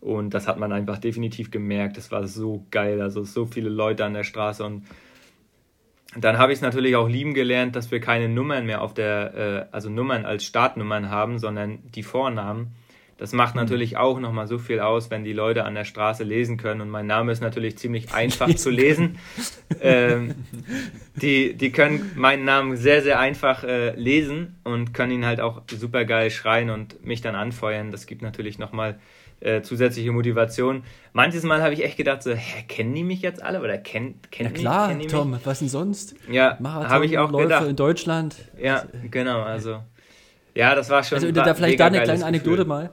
S3: Und das hat man einfach definitiv gemerkt. Es war so geil. Also so viele Leute an der Straße und dann habe ich es natürlich auch lieben gelernt, dass wir keine Nummern mehr auf der, äh, also Nummern als Startnummern haben, sondern die Vornamen. Das macht mhm. natürlich auch nochmal so viel aus, wenn die Leute an der Straße lesen können. Und mein Name ist natürlich ziemlich einfach zu lesen. Ähm, die, die können meinen Namen sehr, sehr einfach äh, lesen und können ihn halt auch super geil schreien und mich dann anfeuern. Das gibt natürlich nochmal äh, zusätzliche Motivation. Manches Mal habe ich echt gedacht, so, hä, kennen die mich jetzt alle oder kennen kenn
S1: Ja klar, kennen die Tom, was denn sonst?
S3: Ja, habe ich auch
S1: Läufe
S3: gedacht.
S1: in Deutschland.
S3: Ja, genau, also Ja, das war schon.
S1: Also da vielleicht da eine kleine Anekdote Gefühl. mal.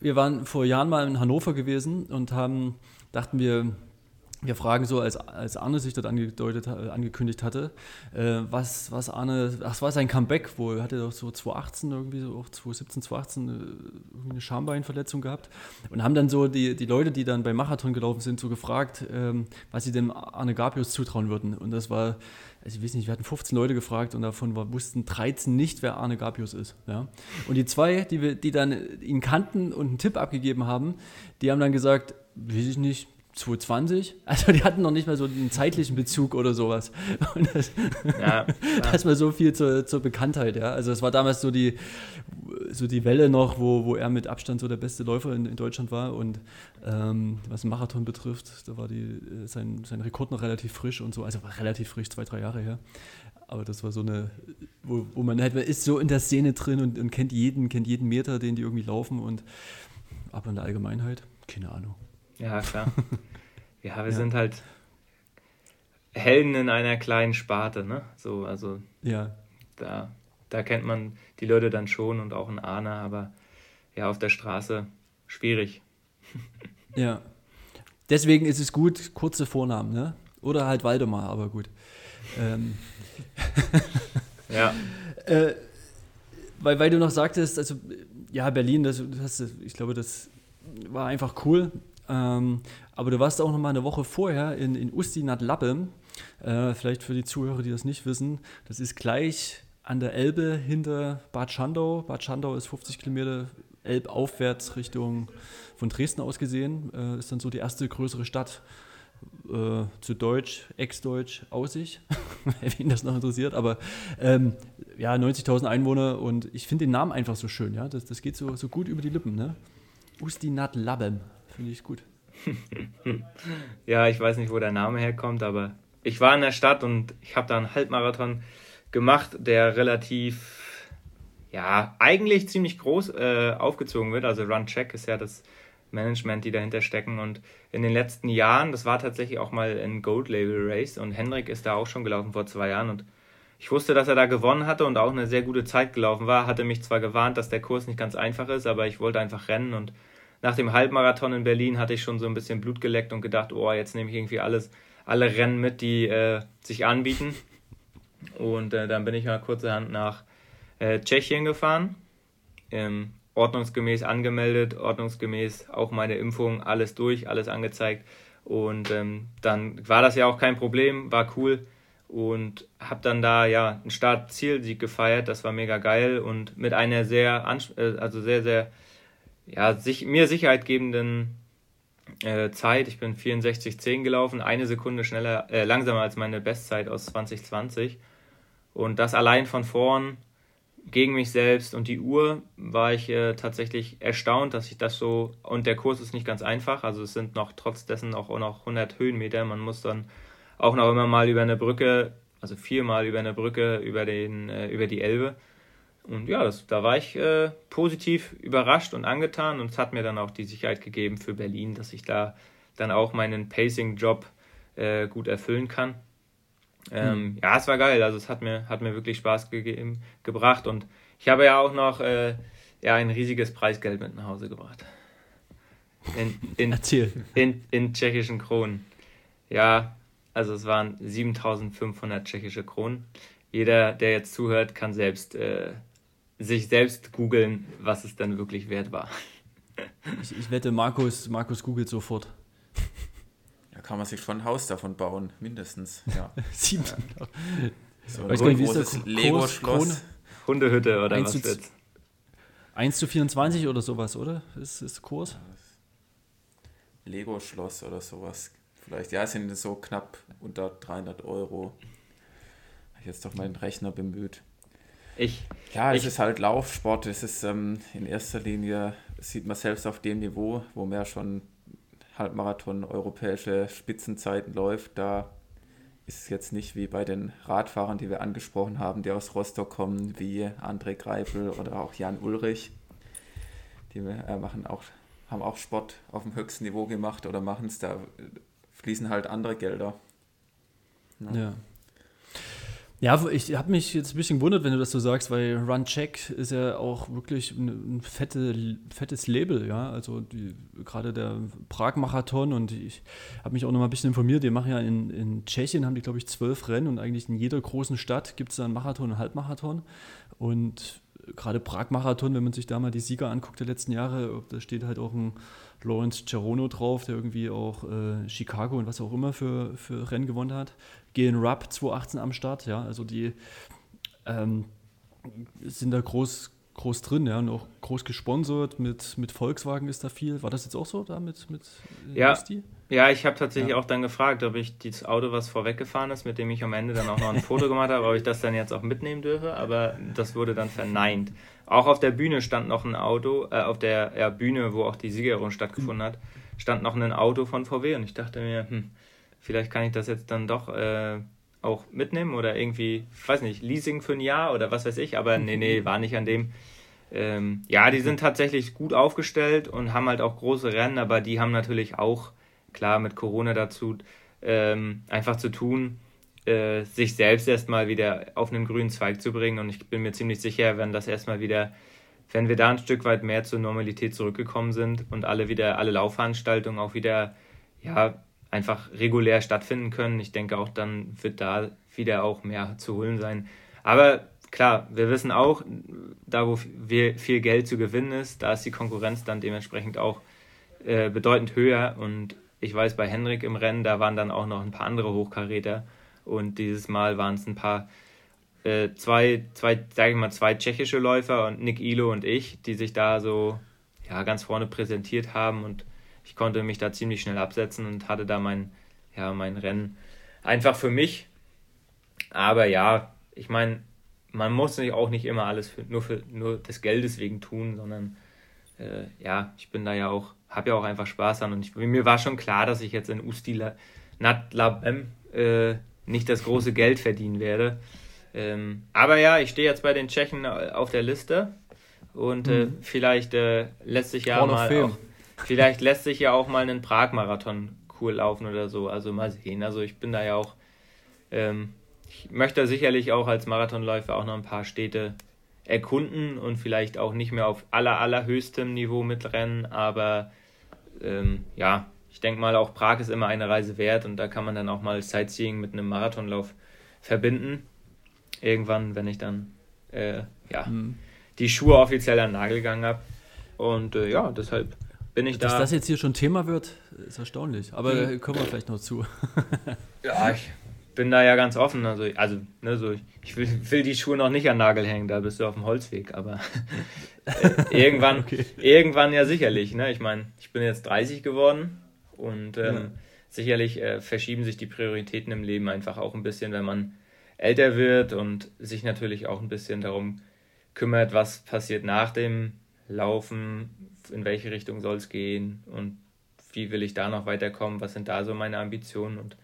S1: Wir waren vor Jahren mal in Hannover gewesen und haben, dachten wir, wir fragen so, als, als Arne sich dort angedeutet, äh, angekündigt hatte, äh, was, was Arne, ach, war sein Comeback wohl, hatte doch so 2018 irgendwie, so auch 2017, 2018 äh, eine Schambeinverletzung gehabt und haben dann so die, die Leute, die dann beim Marathon gelaufen sind, so gefragt, ähm, was sie dem Arne Gabius zutrauen würden und das war, also ich weiß nicht, wir hatten 15 Leute gefragt und davon war, wussten 13 nicht, wer Arne Gabius ist. Ja? Und die zwei, die, wir, die dann ihn kannten und einen Tipp abgegeben haben, die haben dann gesagt, weiß ich nicht, 2020. <laughs> Also die hatten noch nicht mal so einen zeitlichen Bezug oder sowas. <laughs> Und das, ja, <laughs> das war so viel zur, zur Bekanntheit, ja. Also es war damals so die, so die Welle noch, wo, wo er mit Abstand so der beste Läufer in, in Deutschland war. Und ähm, was den Marathon betrifft, da war die, äh, sein, sein Rekord noch relativ frisch und so, also war relativ frisch, zwei, drei Jahre her. Aber das war so eine, wo, wo man halt, man ist so in der Szene drin und, und kennt jeden, kennt jeden Meter, den die irgendwie laufen und aber in der Allgemeinheit, keine Ahnung.
S3: Ja, klar. <laughs> Ja, wir ja. sind halt Helden in einer kleinen Sparte, ne? So, also ja. da, da kennt man die Leute dann schon und auch ein Ahner, aber ja, auf der Straße schwierig. <laughs>
S1: Ja. Deswegen ist es gut, kurze Vornamen, ne? Oder halt Waldemar, aber gut. Ähm. <laughs> ja. Äh, weil, weil du noch sagtest, also ja, Berlin, das, das, ich glaube, das war einfach cool. Ähm, aber du warst auch noch mal eine Woche vorher in, in Usti nad Labem. Äh, vielleicht für die Zuhörer, die das nicht wissen. Das ist gleich an der Elbe hinter Bad Schandau. Bad Schandau ist 50 Kilometer elbaufwärts Richtung von Dresden aus gesehen. Äh, ist dann so die erste größere Stadt äh, zu Deutsch, Ex-Deutsch, Aussicht, <laughs> wen das noch interessiert. Aber ähm, ja, 90.000 Einwohner und ich finde den Namen einfach so schön. Ja? Das, das geht so, so gut über die Lippen. Ne? Ustinat Labem. Finde ich gut. <laughs>
S3: ja, ich weiß nicht, wo der Name herkommt, aber ich war in der Stadt und ich habe da einen Halbmarathon gemacht, der relativ, ja, eigentlich ziemlich groß äh, aufgezogen wird. Also Run Check ist ja das Management, die dahinter stecken. Und in den letzten Jahren, das war tatsächlich auch mal ein Gold Label Race und Hendrik ist da auch schon gelaufen vor zwei Jahren und ich wusste, dass er da gewonnen hatte und auch eine sehr gute Zeit gelaufen war. Hatte mich zwar gewarnt, dass der Kurs nicht ganz einfach ist, aber ich wollte einfach rennen und nach dem Halbmarathon in Berlin hatte ich schon so ein bisschen Blut geleckt und gedacht, oh, jetzt nehme ich irgendwie alles, alle Rennen mit, die äh, sich anbieten. Und äh, dann bin ich mal kurzerhand nach äh, Tschechien gefahren, ähm, ordnungsgemäß angemeldet, ordnungsgemäß auch meine Impfung, alles durch, alles angezeigt. Und ähm, dann war das ja auch kein Problem, war cool und habe dann da ja einen Start-Ziel-Sieg gefeiert. Das war mega geil und mit einer sehr, äh, also sehr, sehr ja, sich, mir Sicherheit gebenden äh, Zeit. Ich bin 64,10 gelaufen, eine Sekunde schneller, äh, langsamer als meine Bestzeit aus 2020. Und das allein von vorn gegen mich selbst und die Uhr war ich äh, tatsächlich erstaunt, dass ich das so und der Kurs ist nicht ganz einfach, also es sind noch trotz dessen auch noch 100 Höhenmeter, man muss dann auch noch immer mal über eine Brücke, also viermal über eine Brücke über den äh, über die Elbe und ja, das, da war ich äh, positiv überrascht und angetan und es hat mir dann auch die Sicherheit gegeben für Berlin, dass ich da dann auch meinen Pacing-Job äh, gut erfüllen kann. Ähm, mhm. Ja, es war geil, also es hat mir, hat mir wirklich Spaß gegeben, gebracht und ich habe ja auch noch äh, ja, ein riesiges Preisgeld mit nach Hause gebracht. In, in, Erzähl. In, in tschechischen Kronen. Ja, also es waren 7500 tschechische Kronen. Jeder, der jetzt zuhört, kann selbst äh, sich selbst googeln, was es dann wirklich wert war.
S1: Ich, ich wette, Markus, Markus googelt sofort.
S2: Da kann man sich schon ein Haus davon bauen, mindestens. Ja. <laughs> Sieben. Ja.
S3: So ein großes Lego-Schloss. Hundehütte oder 1 was
S1: wird's? 1 zu 24 oder sowas, oder? Ist, ist Kurs?
S2: Lego-Schloss oder sowas. Vielleicht, ja, sind so knapp unter 300 Euro. Habe ich jetzt doch meinen Rechner bemüht. Ich. Ja, es ich, ist halt Laufsport. Es ist ähm, in erster Linie, sieht man selbst auf dem Niveau, wo man ja schon Halbmarathon europäische Spitzenzeiten läuft, da ist es jetzt nicht wie bei den Radfahrern, die wir angesprochen haben, die aus Rostock kommen, wie André Greipel oder auch Jan Ulrich. Die äh, machen auch, haben auch Sport auf dem höchsten Niveau gemacht oder machen es, da fließen halt andere Gelder.
S1: Ja. ja. Ja, ich habe mich jetzt ein bisschen gewundert, wenn du das so sagst, weil Runcheck ist ja auch wirklich ein, fette, fettes Label, ja. Also gerade der Prag-Marathon und ich habe mich auch noch mal ein bisschen informiert. Die machen ja in, in Tschechien, haben die, glaube ich, zwölf Rennen und eigentlich in jeder großen Stadt gibt es da einen Marathon und Halbmarathon. Und gerade Prag-Marathon, wenn man sich da mal die Sieger anguckt der letzten Jahre, da steht halt auch ein Lawrence Cerono drauf, der irgendwie auch äh, Chicago und was auch immer für, für Rennen gewonnen hat. Gehen Rupp 2018 am Start, ja, also die ähm, sind da groß, groß drin, ja, und auch groß gesponsert, mit, mit Volkswagen ist da viel. War das jetzt auch so da mit, mit
S3: ja. Ja, ich habe tatsächlich ja. auch dann gefragt, ob ich das Auto, was vorweggefahren ist, mit dem ich am Ende dann auch noch ein Foto gemacht habe, ob ich das dann jetzt auch mitnehmen dürfe, aber das wurde dann verneint. Auch auf der Bühne stand noch ein Auto, äh, auf der ja, Bühne, wo auch die Siegerung stattgefunden hat, stand noch ein Auto von VW und ich dachte mir, hm, vielleicht kann ich das jetzt dann doch äh, auch mitnehmen oder irgendwie, ich weiß nicht, Leasing für ein Jahr oder was weiß ich, aber nee, nee, war nicht an dem. Ähm, ja, die sind tatsächlich gut aufgestellt und haben halt auch große Rennen, aber die haben natürlich auch klar mit Corona dazu ähm, einfach zu tun, äh, sich selbst erstmal wieder auf einen grünen Zweig zu bringen. Und ich bin mir ziemlich sicher, wenn das erstmal wieder, wenn wir da ein Stück weit mehr zur Normalität zurückgekommen sind und alle wieder, alle Laufveranstaltungen auch wieder, ja, einfach regulär stattfinden können, ich denke auch dann wird da wieder auch mehr zu holen sein. Aber klar, wir wissen auch, da wo viel Geld zu gewinnen ist, da ist die Konkurrenz dann dementsprechend auch äh, bedeutend höher und ich weiß, bei Henrik im Rennen, da waren dann auch noch ein paar andere Hochkaräter. Und dieses Mal waren es ein paar, äh, zwei, zwei, sag ich mal, zwei tschechische Läufer und Nick Ilo und ich, die sich da so ja, ganz vorne präsentiert haben. Und ich konnte mich da ziemlich schnell absetzen und hatte da mein, ja, mein Rennen einfach für mich. Aber ja, ich meine, man muss nicht auch nicht immer alles für, nur, für, nur des Geldes wegen tun, sondern äh, ja, ich bin da ja auch habe ja auch einfach Spaß an. Und ich, mir war schon klar, dass ich jetzt in Ustila Natlabem äh, nicht das große <laughs> Geld verdienen werde. Ähm, aber ja, ich stehe jetzt bei den Tschechen auf der Liste und äh, mhm. vielleicht äh, lässt sich ja mal auch, vielleicht lässt sich ja auch mal einen Prag-Marathon cool laufen oder so. Also mal sehen. Also ich bin da ja auch, ähm, ich möchte sicherlich auch als Marathonläufer auch noch ein paar Städte erkunden und vielleicht auch nicht mehr auf aller allerhöchstem Niveau mitrennen, aber ähm, ja, ich denke mal, auch Prag ist immer eine Reise wert und da kann man dann auch mal Sightseeing mit einem Marathonlauf verbinden. Irgendwann, wenn ich dann äh, ja, mhm. die Schuhe offiziell an den Nagel gegangen habe. Und äh, ja, deshalb bin ich
S1: Dass
S3: da.
S1: Dass das jetzt hier schon Thema wird, ist erstaunlich. Aber mhm. kommen wir vielleicht noch zu.
S3: ja, ich bin da ja ganz offen. Also, also ne, so, ich will, will, die Schuhe noch nicht an Nagel hängen, da bist du auf dem Holzweg. Aber <laughs> irgendwann, <laughs> okay. irgendwann ja sicherlich. Ne? Ich meine, ich bin jetzt 30 geworden und ähm, ja. sicherlich äh, verschieben sich die Prioritäten im Leben einfach auch ein bisschen, wenn man älter wird und sich natürlich auch ein bisschen darum kümmert, was passiert nach dem Laufen, in welche Richtung soll es gehen und wie will ich da noch weiterkommen, was sind da so meine Ambitionen und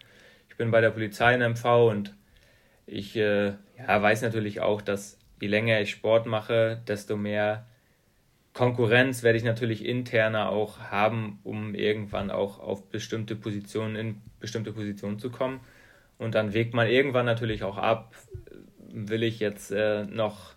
S3: bin bei der Polizei in MV und ich äh, ja, weiß natürlich auch, dass je länger ich Sport mache, desto mehr Konkurrenz werde ich natürlich interner auch haben, um irgendwann auch auf bestimmte Positionen in bestimmte Positionen zu kommen. Und dann wägt man irgendwann natürlich auch ab, will ich jetzt äh, noch,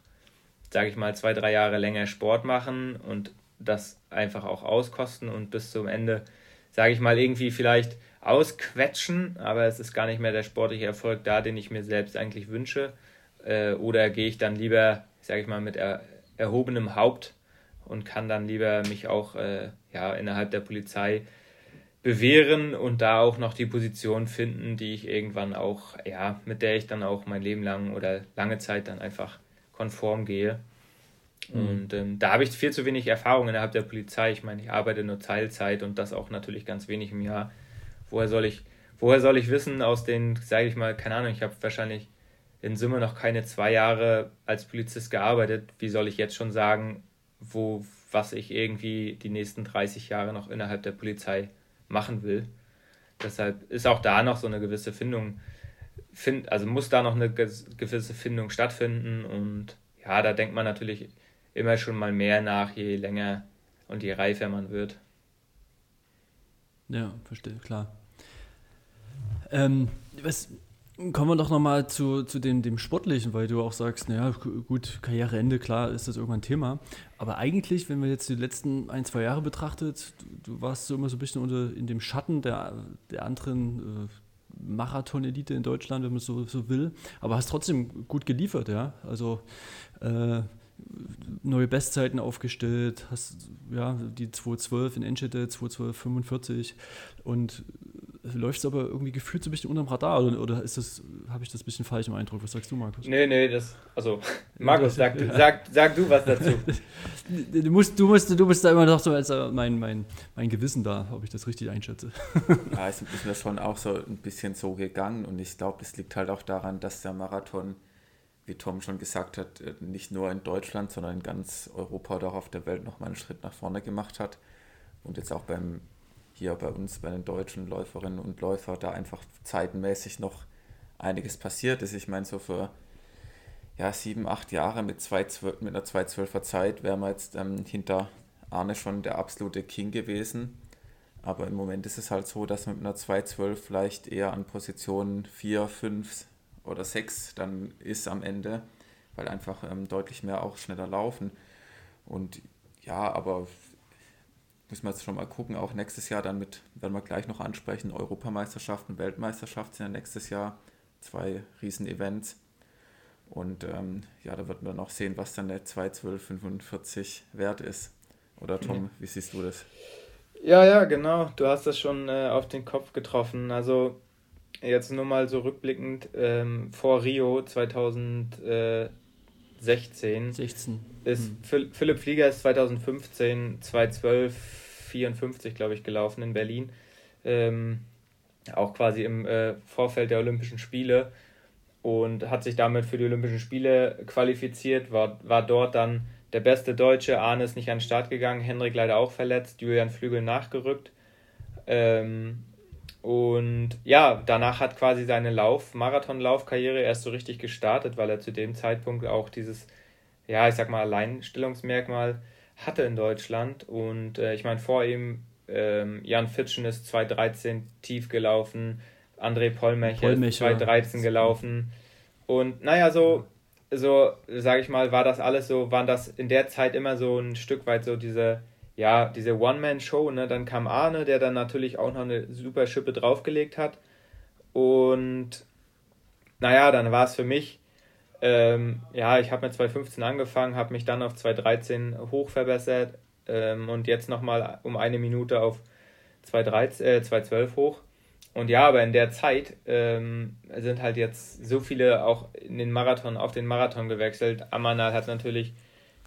S3: sage ich mal, zwei, drei Jahre länger Sport machen und das einfach auch auskosten und bis zum Ende, sage ich mal, irgendwie vielleicht ausquetschen, aber es ist gar nicht mehr der sportliche Erfolg da, den ich mir selbst eigentlich wünsche. Äh, oder gehe ich dann lieber, sage ich mal, mit er, erhobenem Haupt und kann dann lieber mich auch äh, ja, innerhalb der Polizei bewähren und da auch noch die Position finden, die ich irgendwann auch, ja, mit der ich dann auch mein Leben lang oder lange Zeit dann einfach konform gehe. Mhm. Und ähm, da habe ich viel zu wenig Erfahrung innerhalb der Polizei. Ich meine, ich arbeite nur Teilzeit und das auch natürlich ganz wenig im Jahr woher soll ich, woher soll ich wissen aus den, sage ich mal, keine Ahnung, ich habe wahrscheinlich in Summe noch keine zwei Jahre als Polizist gearbeitet. Wie soll ich jetzt schon sagen, wo, was ich irgendwie die nächsten 30 Jahre noch innerhalb der Polizei machen will? Deshalb ist auch da noch so eine gewisse Findung, find, also muss da noch eine gewisse Findung stattfinden und ja, da denkt man natürlich immer schon mal mehr nach, je länger und je reifer man wird.
S1: Ja, verstehe, klar. Ähm, was, Kommen wir doch nochmal zu, zu dem, dem Sportlichen, weil du auch sagst, naja, gut, Karriereende, klar ist das irgendwann Thema. Aber eigentlich, wenn man jetzt die letzten ein, zwei Jahre betrachtet, du, du warst so immer so ein bisschen unter, in dem Schatten der, der anderen äh, Marathon-Elite in Deutschland, wenn man so, so will. Aber hast trotzdem gut geliefert, ja. Also äh, neue Bestzeiten aufgestellt, hast ja die 212 in Enschede, 212,45 und läufst aber irgendwie gefühlt so ein bisschen unterm Radar oder, oder ist das, habe ich das ein bisschen falsch im Eindruck? Was sagst du, Markus?
S3: Nee, nee, das, also, Markus, sag, ja. sag, sag du was dazu. <laughs>
S1: du, musst, du, musst, du bist da immer noch so als äh, mein, mein, mein Gewissen da, ob ich das richtig einschätze. <laughs>
S2: ja, es ist mir schon auch so ein bisschen so gegangen und ich glaube, das liegt halt auch daran, dass der Marathon, wie Tom schon gesagt hat, äh, nicht nur in Deutschland, sondern in ganz Europa oder auch auf der Welt nochmal einen Schritt nach vorne gemacht hat und jetzt auch beim hier bei uns, bei den deutschen Läuferinnen und Läufern, da einfach zeitenmäßig noch einiges passiert ist. Ich meine, so für ja, sieben, acht Jahre mit, zwei, mit einer 212er Zeit wären wir jetzt ähm, hinter Arne schon der absolute King gewesen. Aber im Moment ist es halt so, dass man mit einer 212 vielleicht eher an Position 4, 5 oder 6 dann ist am Ende, weil einfach ähm, deutlich mehr auch schneller laufen. Und ja, aber müssen wir jetzt schon mal gucken, auch nächstes Jahr dann mit, werden wir gleich noch ansprechen, Europameisterschaften, Weltmeisterschaft sind ja nächstes Jahr zwei Riesen-Events. Und ähm, ja, da wird man noch sehen, was dann der 2.12.45 wert ist. Oder Tom, wie siehst du das?
S3: Ja, ja, genau. Du hast das schon äh, auf den Kopf getroffen. Also jetzt nur mal so rückblickend ähm, vor Rio 2016. 16. Ist hm. Philipp Flieger ist 2015 212 54, glaube ich, gelaufen in Berlin. Ähm, auch quasi im äh, Vorfeld der Olympischen Spiele und hat sich damit für die Olympischen Spiele qualifiziert, war, war dort dann der beste Deutsche. Arne ist nicht an den Start gegangen, Henrik leider auch verletzt, Julian Flügel nachgerückt. Ähm, und ja, danach hat quasi seine Lauf, Marathonlaufkarriere erst so richtig gestartet, weil er zu dem Zeitpunkt auch dieses, ja, ich sag mal, Alleinstellungsmerkmal hatte in Deutschland. Und äh, ich meine, vor ihm ähm, Jan Fitschen ist 2013 tief gelaufen, André Pollmecher, Pollmecher. ist 2013 gelaufen. Und naja, so, so sage ich mal, war das alles so, waren das in der Zeit immer so ein Stück weit so diese, ja, diese One-Man-Show. Ne? Dann kam Arne, der dann natürlich auch noch eine super Schippe draufgelegt hat. Und naja, dann war es für mich ähm, ja, ich habe mit 2015 angefangen, habe mich dann auf 2013 hoch verbessert ähm, und jetzt nochmal um eine Minute auf 2013, äh, 212 hoch. Und ja, aber in der Zeit ähm, sind halt jetzt so viele auch in den Marathon, auf den Marathon gewechselt. Amanal hat natürlich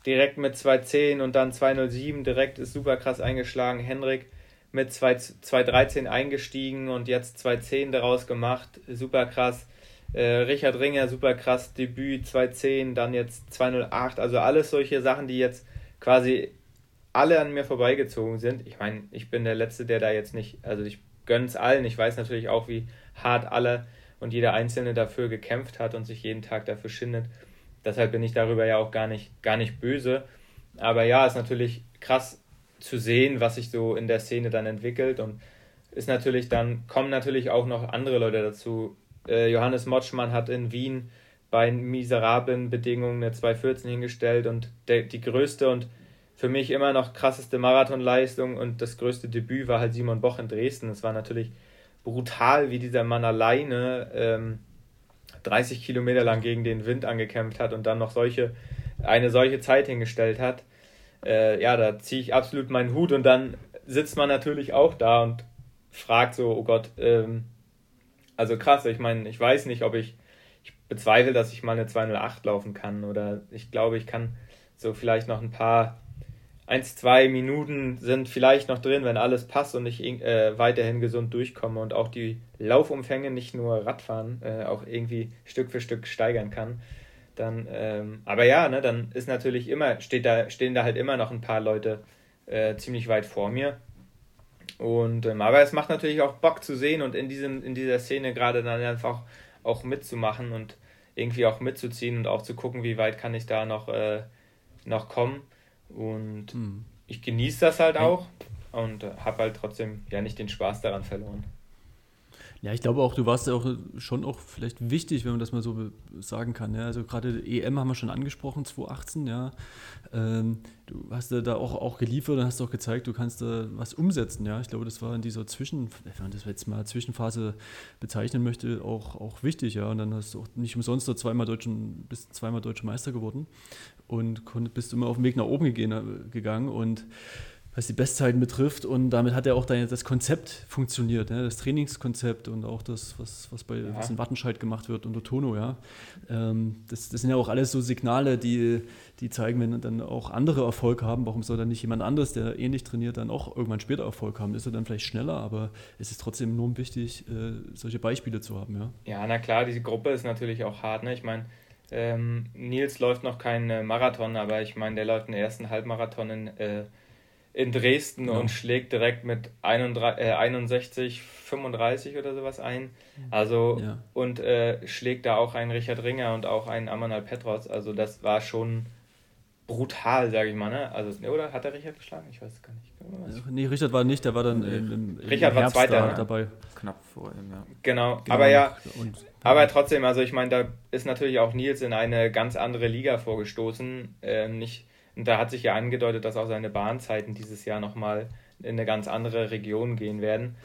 S3: direkt mit 210 und dann 207 direkt ist super krass eingeschlagen. Henrik mit 213 eingestiegen und jetzt 210 daraus gemacht. Super krass. Äh, Richard Ringer, super krass, Debüt 210, dann jetzt 208, also alles solche Sachen, die jetzt quasi alle an mir vorbeigezogen sind. Ich meine, ich bin der Letzte, der da jetzt nicht, also ich gönn's allen. Ich weiß natürlich auch, wie hart alle und jeder Einzelne dafür gekämpft hat und sich jeden Tag dafür schindet. Deshalb bin ich darüber ja auch gar nicht, gar nicht böse. Aber ja, ist natürlich krass zu sehen, was sich so in der Szene dann entwickelt und ist natürlich dann, kommen natürlich auch noch andere Leute dazu, äh, Johannes Motschmann hat in Wien bei miserablen Bedingungen eine 214 hingestellt und der, die größte und für mich immer noch krasseste Marathonleistung und das größte Debüt war halt Simon Boch in Dresden. Es war natürlich brutal, wie dieser Mann alleine ähm, 30 Kilometer lang gegen den Wind angekämpft hat und dann noch solche, eine solche Zeit hingestellt hat. Äh, ja, da ziehe ich absolut meinen Hut und dann sitzt man natürlich auch da und fragt so, oh Gott, ähm, also krass, ich meine, ich weiß nicht, ob ich, ich bezweifle, dass ich mal eine 208 laufen kann oder ich glaube, ich kann so vielleicht noch ein paar, eins, zwei Minuten sind vielleicht noch drin, wenn alles passt und ich äh, weiterhin gesund durchkomme und auch die Laufumfänge, nicht nur Radfahren, äh, auch irgendwie Stück für Stück steigern kann. Dann, ähm, aber ja, ne, dann ist natürlich immer, steht da, stehen da halt immer noch ein paar Leute äh, ziemlich weit vor mir. Und, ähm, aber es macht natürlich auch Bock zu sehen und in, diesem, in dieser Szene gerade dann einfach auch mitzumachen und irgendwie auch mitzuziehen und auch zu gucken, wie weit kann ich da noch, äh, noch kommen. Und hm. ich genieße das halt auch und äh, habe halt trotzdem ja nicht den Spaß daran verloren.
S1: Ja, ich glaube auch, du warst ja auch schon auch vielleicht wichtig, wenn man das mal so sagen kann. Ja. Also gerade EM haben wir schon angesprochen, 2018, ja. Ähm, du hast ja da auch, auch geliefert und hast auch gezeigt, du kannst da was umsetzen, ja. Ich glaube, das war in dieser Zwischen, wenn man das jetzt mal Zwischenphase bezeichnen möchte, auch, auch wichtig, ja. Und dann hast du auch nicht umsonst da zweimal deutschen, bist zweimal deutscher Meister geworden und bist immer auf dem Weg nach oben gegangen und was die Bestzeiten betrifft. Und damit hat ja auch dein, das Konzept funktioniert, ne? das Trainingskonzept und auch das, was, was, bei, ja. was in Wattenscheid gemacht wird unter Tono. Ja? Ähm, das, das sind ja auch alles so Signale, die, die zeigen, wenn dann auch andere Erfolg haben, warum soll dann nicht jemand anderes, der ähnlich trainiert, dann auch irgendwann später Erfolg haben? Ist er dann vielleicht schneller, aber es ist trotzdem enorm wichtig, äh, solche Beispiele zu haben. Ja?
S3: ja, na klar, diese Gruppe ist natürlich auch hart. Ne? Ich meine, ähm, Nils läuft noch keinen Marathon, aber ich meine, der läuft den ersten Halbmarathon in äh, in Dresden ja. und schlägt direkt mit 31, äh, 61, 35 oder sowas ein. Also ja. und äh, schlägt da auch einen Richard Ringer und auch einen Amanal Petros. Also das war schon brutal, sage ich mal. Ne? Also, oder hat er Richard geschlagen? Ich weiß es gar nicht.
S1: Ja, nee, Richard war nicht, der war dann im, im,
S3: im Richard
S1: Herbst
S3: war Zweiter
S1: da, dabei.
S2: Knapp vor ihm, ja.
S3: Genau, genau. aber ja, und, aber trotzdem, also ich meine, da ist natürlich auch Nils in eine ganz andere Liga vorgestoßen. Äh, nicht und da hat sich ja angedeutet, dass auch seine Bahnzeiten dieses Jahr nochmal in eine ganz andere Region gehen werden.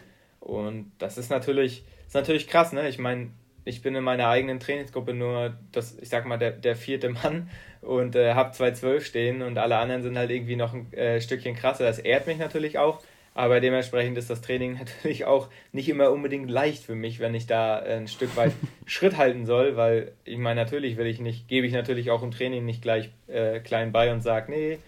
S3: Und das ist natürlich, ist natürlich krass, ne? Ich meine, ich bin in meiner eigenen Trainingsgruppe nur, das, ich sag mal, der, der vierte Mann und äh, habe 2,12 stehen und alle anderen sind halt irgendwie noch ein äh, Stückchen krasser. Das ehrt mich natürlich auch. Aber dementsprechend ist das Training <laughs> natürlich auch nicht immer unbedingt leicht für mich, wenn ich da ein Stück weit <laughs> Schritt halten soll, weil ich meine, natürlich will ich nicht, gebe ich natürlich auch im Training nicht gleich äh, klein bei und sage, nee,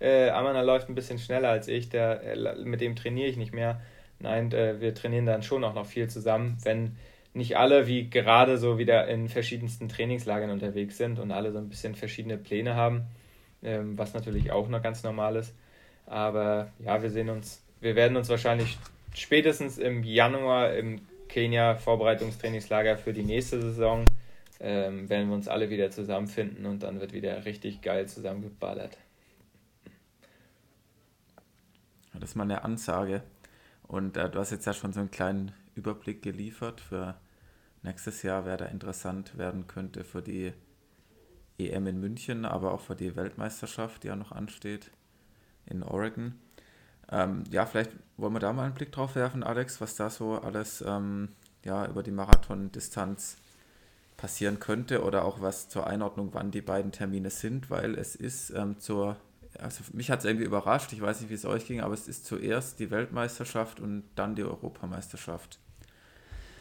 S3: äh, Amana läuft ein bisschen schneller als ich, der, äh, mit dem trainiere ich nicht mehr. Nein, äh, wir trainieren dann schon auch noch viel zusammen, wenn nicht alle wie gerade so wieder in verschiedensten Trainingslagern unterwegs sind und alle so ein bisschen verschiedene Pläne haben, ähm, was natürlich auch noch ganz normal ist. Aber ja, wir sehen uns wir werden uns wahrscheinlich spätestens im Januar im Kenia Vorbereitungstrainingslager für die nächste Saison ähm, werden wir uns alle wieder zusammenfinden und dann wird wieder richtig geil zusammengeballert.
S2: Das ist mal eine Ansage. Und äh, du hast jetzt ja schon so einen kleinen Überblick geliefert für nächstes Jahr, wer da interessant werden könnte für die EM in München, aber auch für die Weltmeisterschaft, die ja noch ansteht in Oregon. Ähm, ja, vielleicht wollen wir da mal einen Blick drauf werfen, Alex, was da so alles ähm, ja, über die Marathondistanz passieren könnte oder auch was zur Einordnung, wann die beiden Termine sind, weil es ist ähm, zur, also mich hat es irgendwie überrascht, ich weiß nicht, wie es euch ging, aber es ist zuerst die Weltmeisterschaft und dann die Europameisterschaft.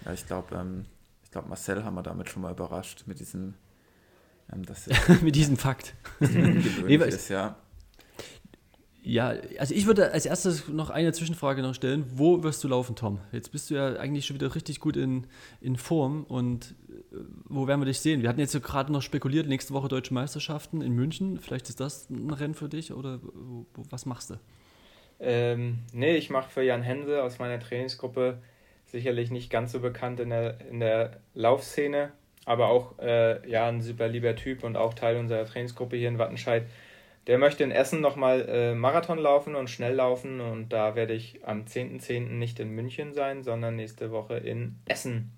S2: Ja, ich glaube, ähm, ich glaube, Marcel haben wir damit schon mal überrascht mit diesem,
S1: ähm, das <laughs> mit diesem Fakt. nee, ist, ja. Ja, also ich würde als erstes noch eine Zwischenfrage noch stellen. Wo wirst du laufen, Tom? Jetzt bist du ja eigentlich schon wieder richtig gut in, in Form und äh, wo werden wir dich sehen? Wir hatten jetzt so gerade noch spekuliert, nächste Woche Deutsche Meisterschaften in München. Vielleicht ist das ein Rennen für dich oder was machst du?
S3: Ähm, nee, ich mache für Jan Hense aus meiner Trainingsgruppe sicherlich nicht ganz so bekannt in der, in der Laufszene, aber auch äh, ja, ein super lieber Typ und auch Teil unserer Trainingsgruppe hier in Wattenscheid der möchte in Essen nochmal äh, Marathon laufen und schnell laufen und da werde ich am 10.10. .10. nicht in München sein, sondern nächste Woche in Essen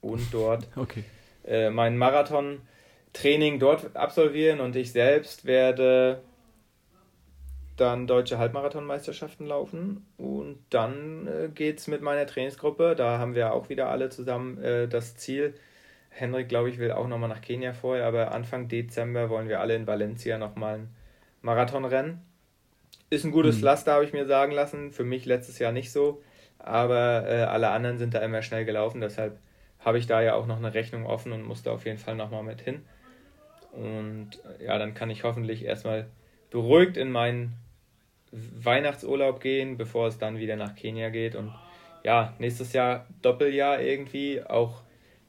S3: und dort <laughs>
S1: okay.
S3: äh, mein Marathon-Training dort absolvieren und ich selbst werde dann deutsche Halbmarathonmeisterschaften laufen und dann äh, geht es mit meiner Trainingsgruppe, da haben wir auch wieder alle zusammen äh, das Ziel, Henrik, glaube ich, will auch nochmal nach Kenia vorher, aber Anfang Dezember wollen wir alle in Valencia nochmal ein Marathonrennen. Ist ein gutes mhm. Pflaster, habe ich mir sagen lassen. Für mich letztes Jahr nicht so, aber äh, alle anderen sind da immer schnell gelaufen. Deshalb habe ich da ja auch noch eine Rechnung offen und musste auf jeden Fall nochmal mit hin. Und ja, dann kann ich hoffentlich erstmal beruhigt in meinen Weihnachtsurlaub gehen, bevor es dann wieder nach Kenia geht. Und ja, nächstes Jahr Doppeljahr irgendwie, auch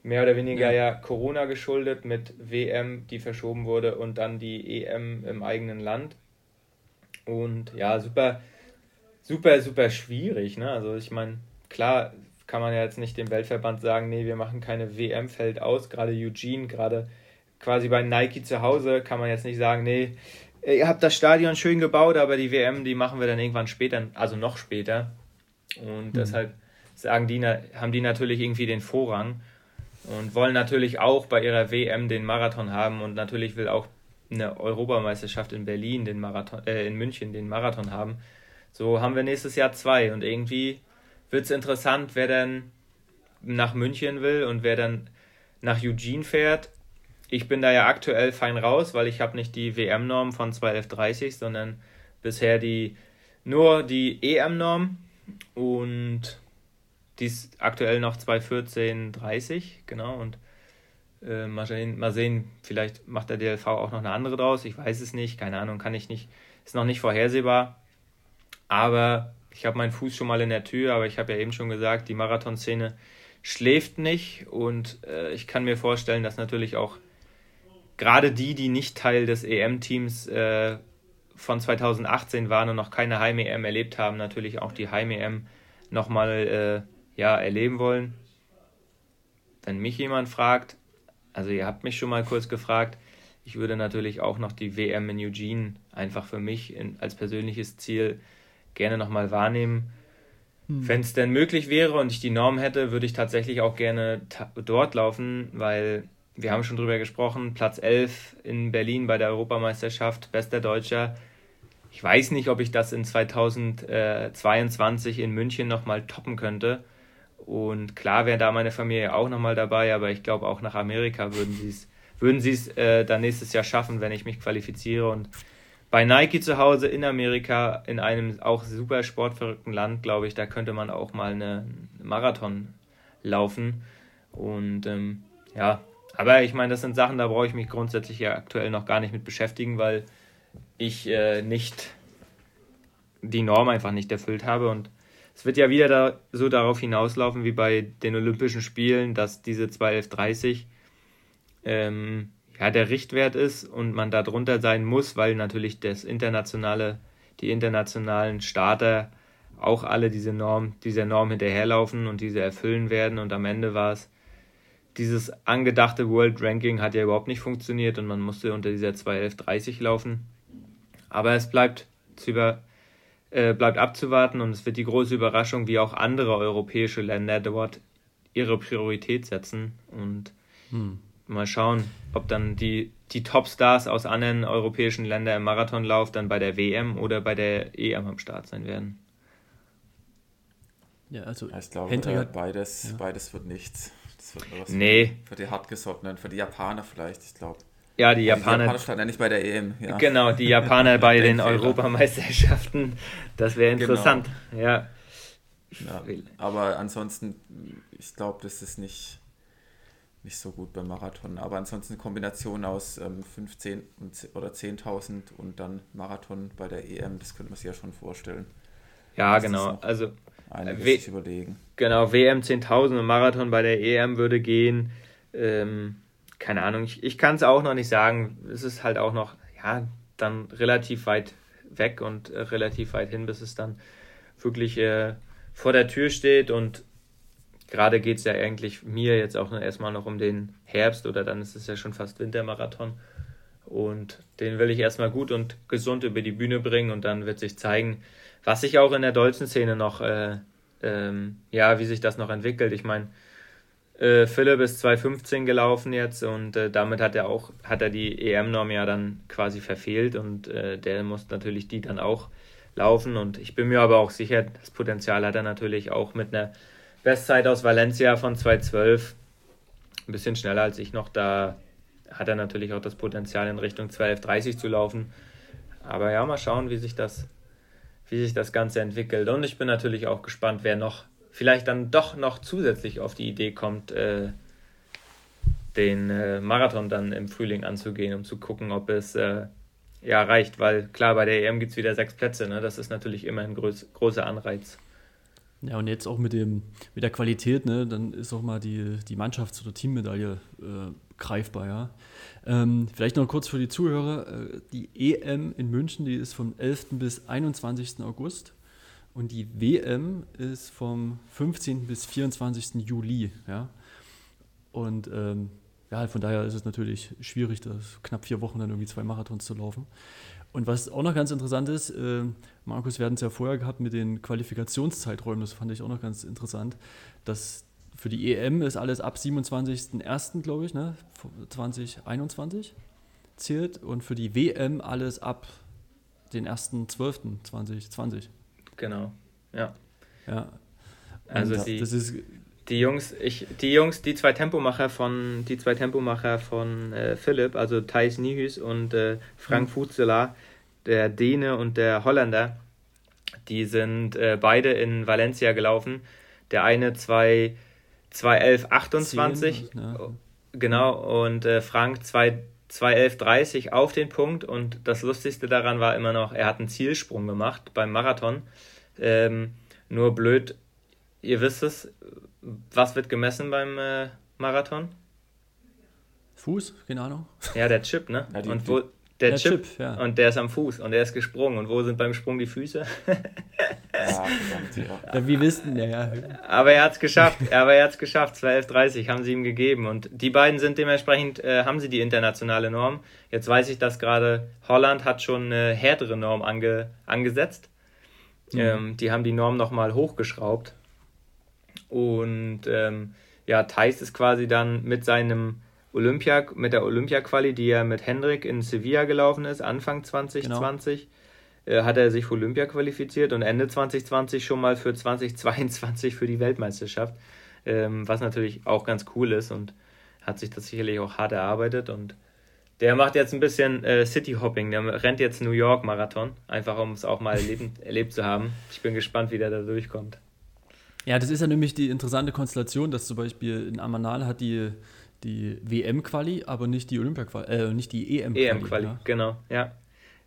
S3: mehr oder weniger ja. ja. Corona geschuldet mit WM, die verschoben wurde und dann die EM im eigenen Land. Und ja, super, super, super schwierig. Ne? Also ich meine, klar kann man ja jetzt nicht dem Weltverband sagen, nee, wir machen keine WM, fällt aus. Gerade Eugene, gerade quasi bei Nike zu Hause kann man jetzt nicht sagen, nee, ihr habt das Stadion schön gebaut, aber die WM, die machen wir dann irgendwann später, also noch später. Und mhm. deshalb sagen die, haben die natürlich irgendwie den Vorrang und wollen natürlich auch bei ihrer WM den Marathon haben und natürlich will auch eine Europameisterschaft in Berlin den Marathon, äh, in München den Marathon haben. So haben wir nächstes Jahr zwei und irgendwie wird es interessant, wer dann nach München will und wer dann nach Eugene fährt. Ich bin da ja aktuell fein raus, weil ich habe nicht die WM-Norm von 1230, sondern bisher die nur die EM-Norm und die ist aktuell noch 214,30, genau. Und äh, mal, sehen, mal sehen, vielleicht macht der DLV auch noch eine andere draus. Ich weiß es nicht, keine Ahnung, kann ich nicht, ist noch nicht vorhersehbar. Aber ich habe meinen Fuß schon mal in der Tür, aber ich habe ja eben schon gesagt, die Marathonszene schläft nicht und äh, ich kann mir vorstellen, dass natürlich auch gerade die, die nicht Teil des EM-Teams äh, von 2018 waren und noch keine Heim-EM erlebt haben, natürlich auch die Heim-EM nochmal äh, ja, erleben wollen. Wenn mich jemand fragt, also ihr habt mich schon mal kurz gefragt, ich würde natürlich auch noch die WM in Eugene einfach für mich in, als persönliches Ziel gerne nochmal wahrnehmen. Hm. Wenn es denn möglich wäre und ich die Norm hätte, würde ich tatsächlich auch gerne dort laufen, weil wir haben schon drüber gesprochen, Platz 11 in Berlin bei der Europameisterschaft, bester Deutscher. Ich weiß nicht, ob ich das in 2022 in München nochmal toppen könnte. Und klar wäre da meine Familie auch nochmal dabei, aber ich glaube auch nach Amerika würden sie es würden äh, dann nächstes Jahr schaffen, wenn ich mich qualifiziere. Und bei Nike zu Hause in Amerika, in einem auch super sportverrückten Land, glaube ich, da könnte man auch mal eine Marathon laufen. Und ähm, ja, aber ich meine, das sind Sachen, da brauche ich mich grundsätzlich ja aktuell noch gar nicht mit beschäftigen, weil ich äh, nicht die Norm einfach nicht erfüllt habe. Und es wird ja wieder da, so darauf hinauslaufen wie bei den Olympischen Spielen, dass diese 1230 ähm, ja, der Richtwert ist und man da drunter sein muss, weil natürlich das internationale, die internationalen Starter auch alle diese Norm, dieser Norm hinterherlaufen und diese erfüllen werden. Und am Ende war es, dieses angedachte World Ranking hat ja überhaupt nicht funktioniert und man musste unter dieser 21130 laufen. Aber es bleibt, zu über, äh, bleibt abzuwarten und es wird die große Überraschung, wie auch andere europäische Länder dort ihre Priorität setzen. Und hm. mal schauen, ob dann die, die Top-Stars aus anderen europäischen Ländern im Marathonlauf dann bei der WM oder bei der EM am Start sein werden.
S2: Ja, also ich glaube, äh, beides, ja. beides wird nichts. Das wird nur was
S3: nee.
S2: für die Hartgesottenen, für die Japaner vielleicht, ich glaube.
S3: Ja, die Japaner. Die
S2: Japaner standen ja nicht bei der EM. Ja.
S3: Genau, die Japaner <laughs> bei den Europameisterschaften. Das wäre genau. interessant. Genau. Ja.
S2: ja. Aber ansonsten, ich glaube, das ist nicht, nicht so gut beim Marathon. Aber ansonsten eine Kombination aus ähm, 15 und, oder 10.000 und dann Marathon bei der EM, das könnte man sich ja schon vorstellen.
S3: Ja, genau. Also
S2: w überlegen.
S3: Genau, WM 10.000 und Marathon bei der EM würde gehen. Ähm, keine Ahnung, ich, ich kann es auch noch nicht sagen. Es ist halt auch noch, ja, dann relativ weit weg und äh, relativ weit hin, bis es dann wirklich äh, vor der Tür steht. Und gerade geht es ja eigentlich mir jetzt auch erstmal noch um den Herbst oder dann ist es ja schon fast Wintermarathon. Und den will ich erstmal gut und gesund über die Bühne bringen und dann wird sich zeigen, was sich auch in der deutschen Szene noch, äh, ähm, ja, wie sich das noch entwickelt. Ich meine, äh, Philipp ist 2015 gelaufen jetzt und äh, damit hat er auch, hat er die EM-Norm ja dann quasi verfehlt und äh, der muss natürlich die dann auch laufen und ich bin mir aber auch sicher, das Potenzial hat er natürlich auch mit einer Bestzeit aus Valencia von 2012, ein bisschen schneller als ich noch, da hat er natürlich auch das Potenzial in Richtung 12.30 zu laufen. Aber ja, mal schauen, wie sich das, wie sich das Ganze entwickelt. Und ich bin natürlich auch gespannt, wer noch vielleicht dann doch noch zusätzlich auf die Idee kommt, äh, den äh, Marathon dann im Frühling anzugehen, um zu gucken, ob es äh, ja reicht, weil klar, bei der EM gibt es wieder sechs Plätze, ne? das ist natürlich immer ein groß, großer Anreiz.
S1: Ja, und jetzt auch mit, dem, mit der Qualität, ne, dann ist auch mal die, die Mannschafts- oder Teammedaille äh, greifbar, ja. Ähm, vielleicht noch kurz für die Zuhörer, äh, die EM in München, die ist vom 11. bis 21. August. Und die WM ist vom 15. bis 24. Juli. Ja? Und ähm, ja, von daher ist es natürlich schwierig, das knapp vier Wochen dann irgendwie zwei Marathons zu laufen. Und was auch noch ganz interessant ist, äh, Markus, wir hatten es ja vorher gehabt mit den Qualifikationszeiträumen, das fand ich auch noch ganz interessant, dass für die EM ist alles ab 27.01., glaube ich, ne, 2021 zählt und für die WM alles ab den 1.12.2020.
S3: Genau, ja.
S1: Ja.
S3: Also die, das ist die Jungs, ich, die Jungs, die zwei Tempomacher von, die zwei Tempomacher von äh, Philipp, also Thijs Nihus und äh, Frank mhm. Futzela, der Däne und der Holländer, die sind äh, beide in Valencia gelaufen. Der eine 2, 211 28, ja. genau, und äh, Frank 2, 211 30 auf den Punkt. Und das Lustigste daran war immer noch, er hat einen Zielsprung gemacht beim Marathon. Ähm, nur blöd, ihr wisst es, was wird gemessen beim äh, Marathon?
S1: Fuß, keine Ahnung.
S3: Ja, der Chip, ne? Ja, die, und wo, der, der Chip, Chip ja. und der ist am Fuß und der ist gesprungen. Und wo sind beim Sprung die Füße? ja, <laughs>
S1: ja. Wie wissen, ja, ja.
S3: Aber er hat es geschafft, aber er hat es geschafft. 12,30 haben sie ihm gegeben. Und die beiden sind dementsprechend, äh, haben sie die internationale Norm. Jetzt weiß ich, dass gerade Holland hat schon eine härtere Norm ange, angesetzt. Mhm. Ähm, die haben die Norm nochmal hochgeschraubt. Und ähm, ja, Thais ist quasi dann mit seinem Olympia, mit der Olympia-Quali, die er mit Hendrik in Sevilla gelaufen ist, Anfang 2020, genau. äh, hat er sich für Olympia qualifiziert und Ende 2020 schon mal für 2022 für die Weltmeisterschaft, ähm, was natürlich auch ganz cool ist und hat sich das sicherlich auch hart erarbeitet und der macht jetzt ein bisschen äh, City-Hopping, der rennt jetzt New York-Marathon, einfach um es auch mal erlebt, <laughs> erlebt zu haben. Ich bin gespannt, wie der da durchkommt.
S1: Ja, das ist ja nämlich die interessante Konstellation, dass zum Beispiel in Amanal hat die, die WM-Quali, aber nicht die Olympia-Quali, äh, nicht die EM-Quali.
S3: EM-Quali, ja. genau, ja.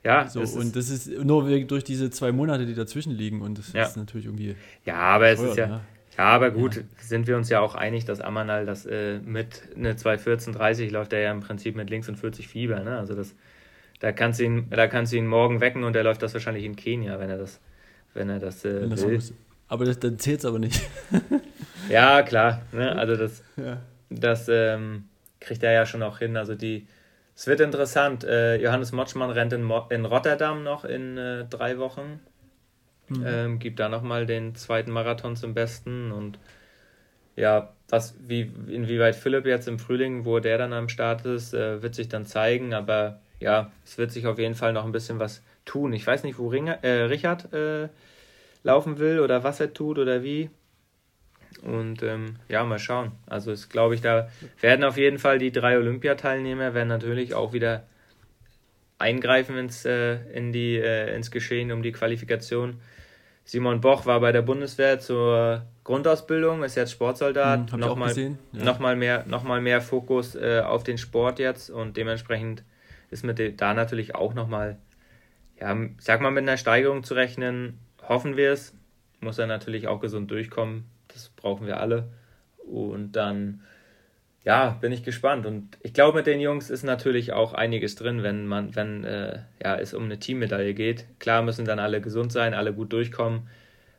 S3: Ja,
S1: so, das und das ist nur durch diese zwei Monate, die dazwischen liegen und das ja. ist natürlich irgendwie.
S3: Ja, aber es ist ja. Ne? Ja, aber gut, ja. sind wir uns ja auch einig, dass Amanal das äh, mit eine 214,30 läuft er ja im Prinzip mit links und 40 Fieber, ne? Also das, da kannst du ihn, da kannst du ihn morgen wecken und er läuft das wahrscheinlich in Kenia, wenn er das, wenn er das, äh, wenn das will.
S1: Aber das, dann zählt es aber nicht.
S3: ja, klar. Ne? Also das, <laughs> ja. Das ähm, kriegt er ja schon auch hin. Also die, es wird interessant. Äh, Johannes Motschmann rennt in, Mo in Rotterdam noch in äh, drei Wochen. Mhm. Ähm, gibt da nochmal den zweiten Marathon zum Besten. Und ja, was, wie, inwieweit Philipp jetzt im Frühling, wo der dann am Start ist, äh, wird sich dann zeigen. Aber ja, es wird sich auf jeden Fall noch ein bisschen was tun. Ich weiß nicht, wo Ringer, äh, Richard äh, laufen will oder was er tut oder wie. Und ähm, ja, mal schauen. Also ist, glaube ich, da werden auf jeden Fall die drei Olympiateilnehmer werden natürlich auch wieder eingreifen ins, äh, in die, äh, ins Geschehen um die Qualifikation. Simon Boch war bei der Bundeswehr zur Grundausbildung, ist jetzt Sportsoldat. Hm, nochmal ja. noch mehr, noch mehr Fokus äh, auf den Sport jetzt und dementsprechend ist mit da natürlich auch nochmal, ja, sag mal, mit einer Steigerung zu rechnen, hoffen wir es. Muss er natürlich auch gesund durchkommen. Das brauchen wir alle. Und dann, ja, bin ich gespannt. Und ich glaube, mit den Jungs ist natürlich auch einiges drin, wenn man, wenn äh, ja, es um eine Teammedaille geht. Klar müssen dann alle gesund sein, alle gut durchkommen.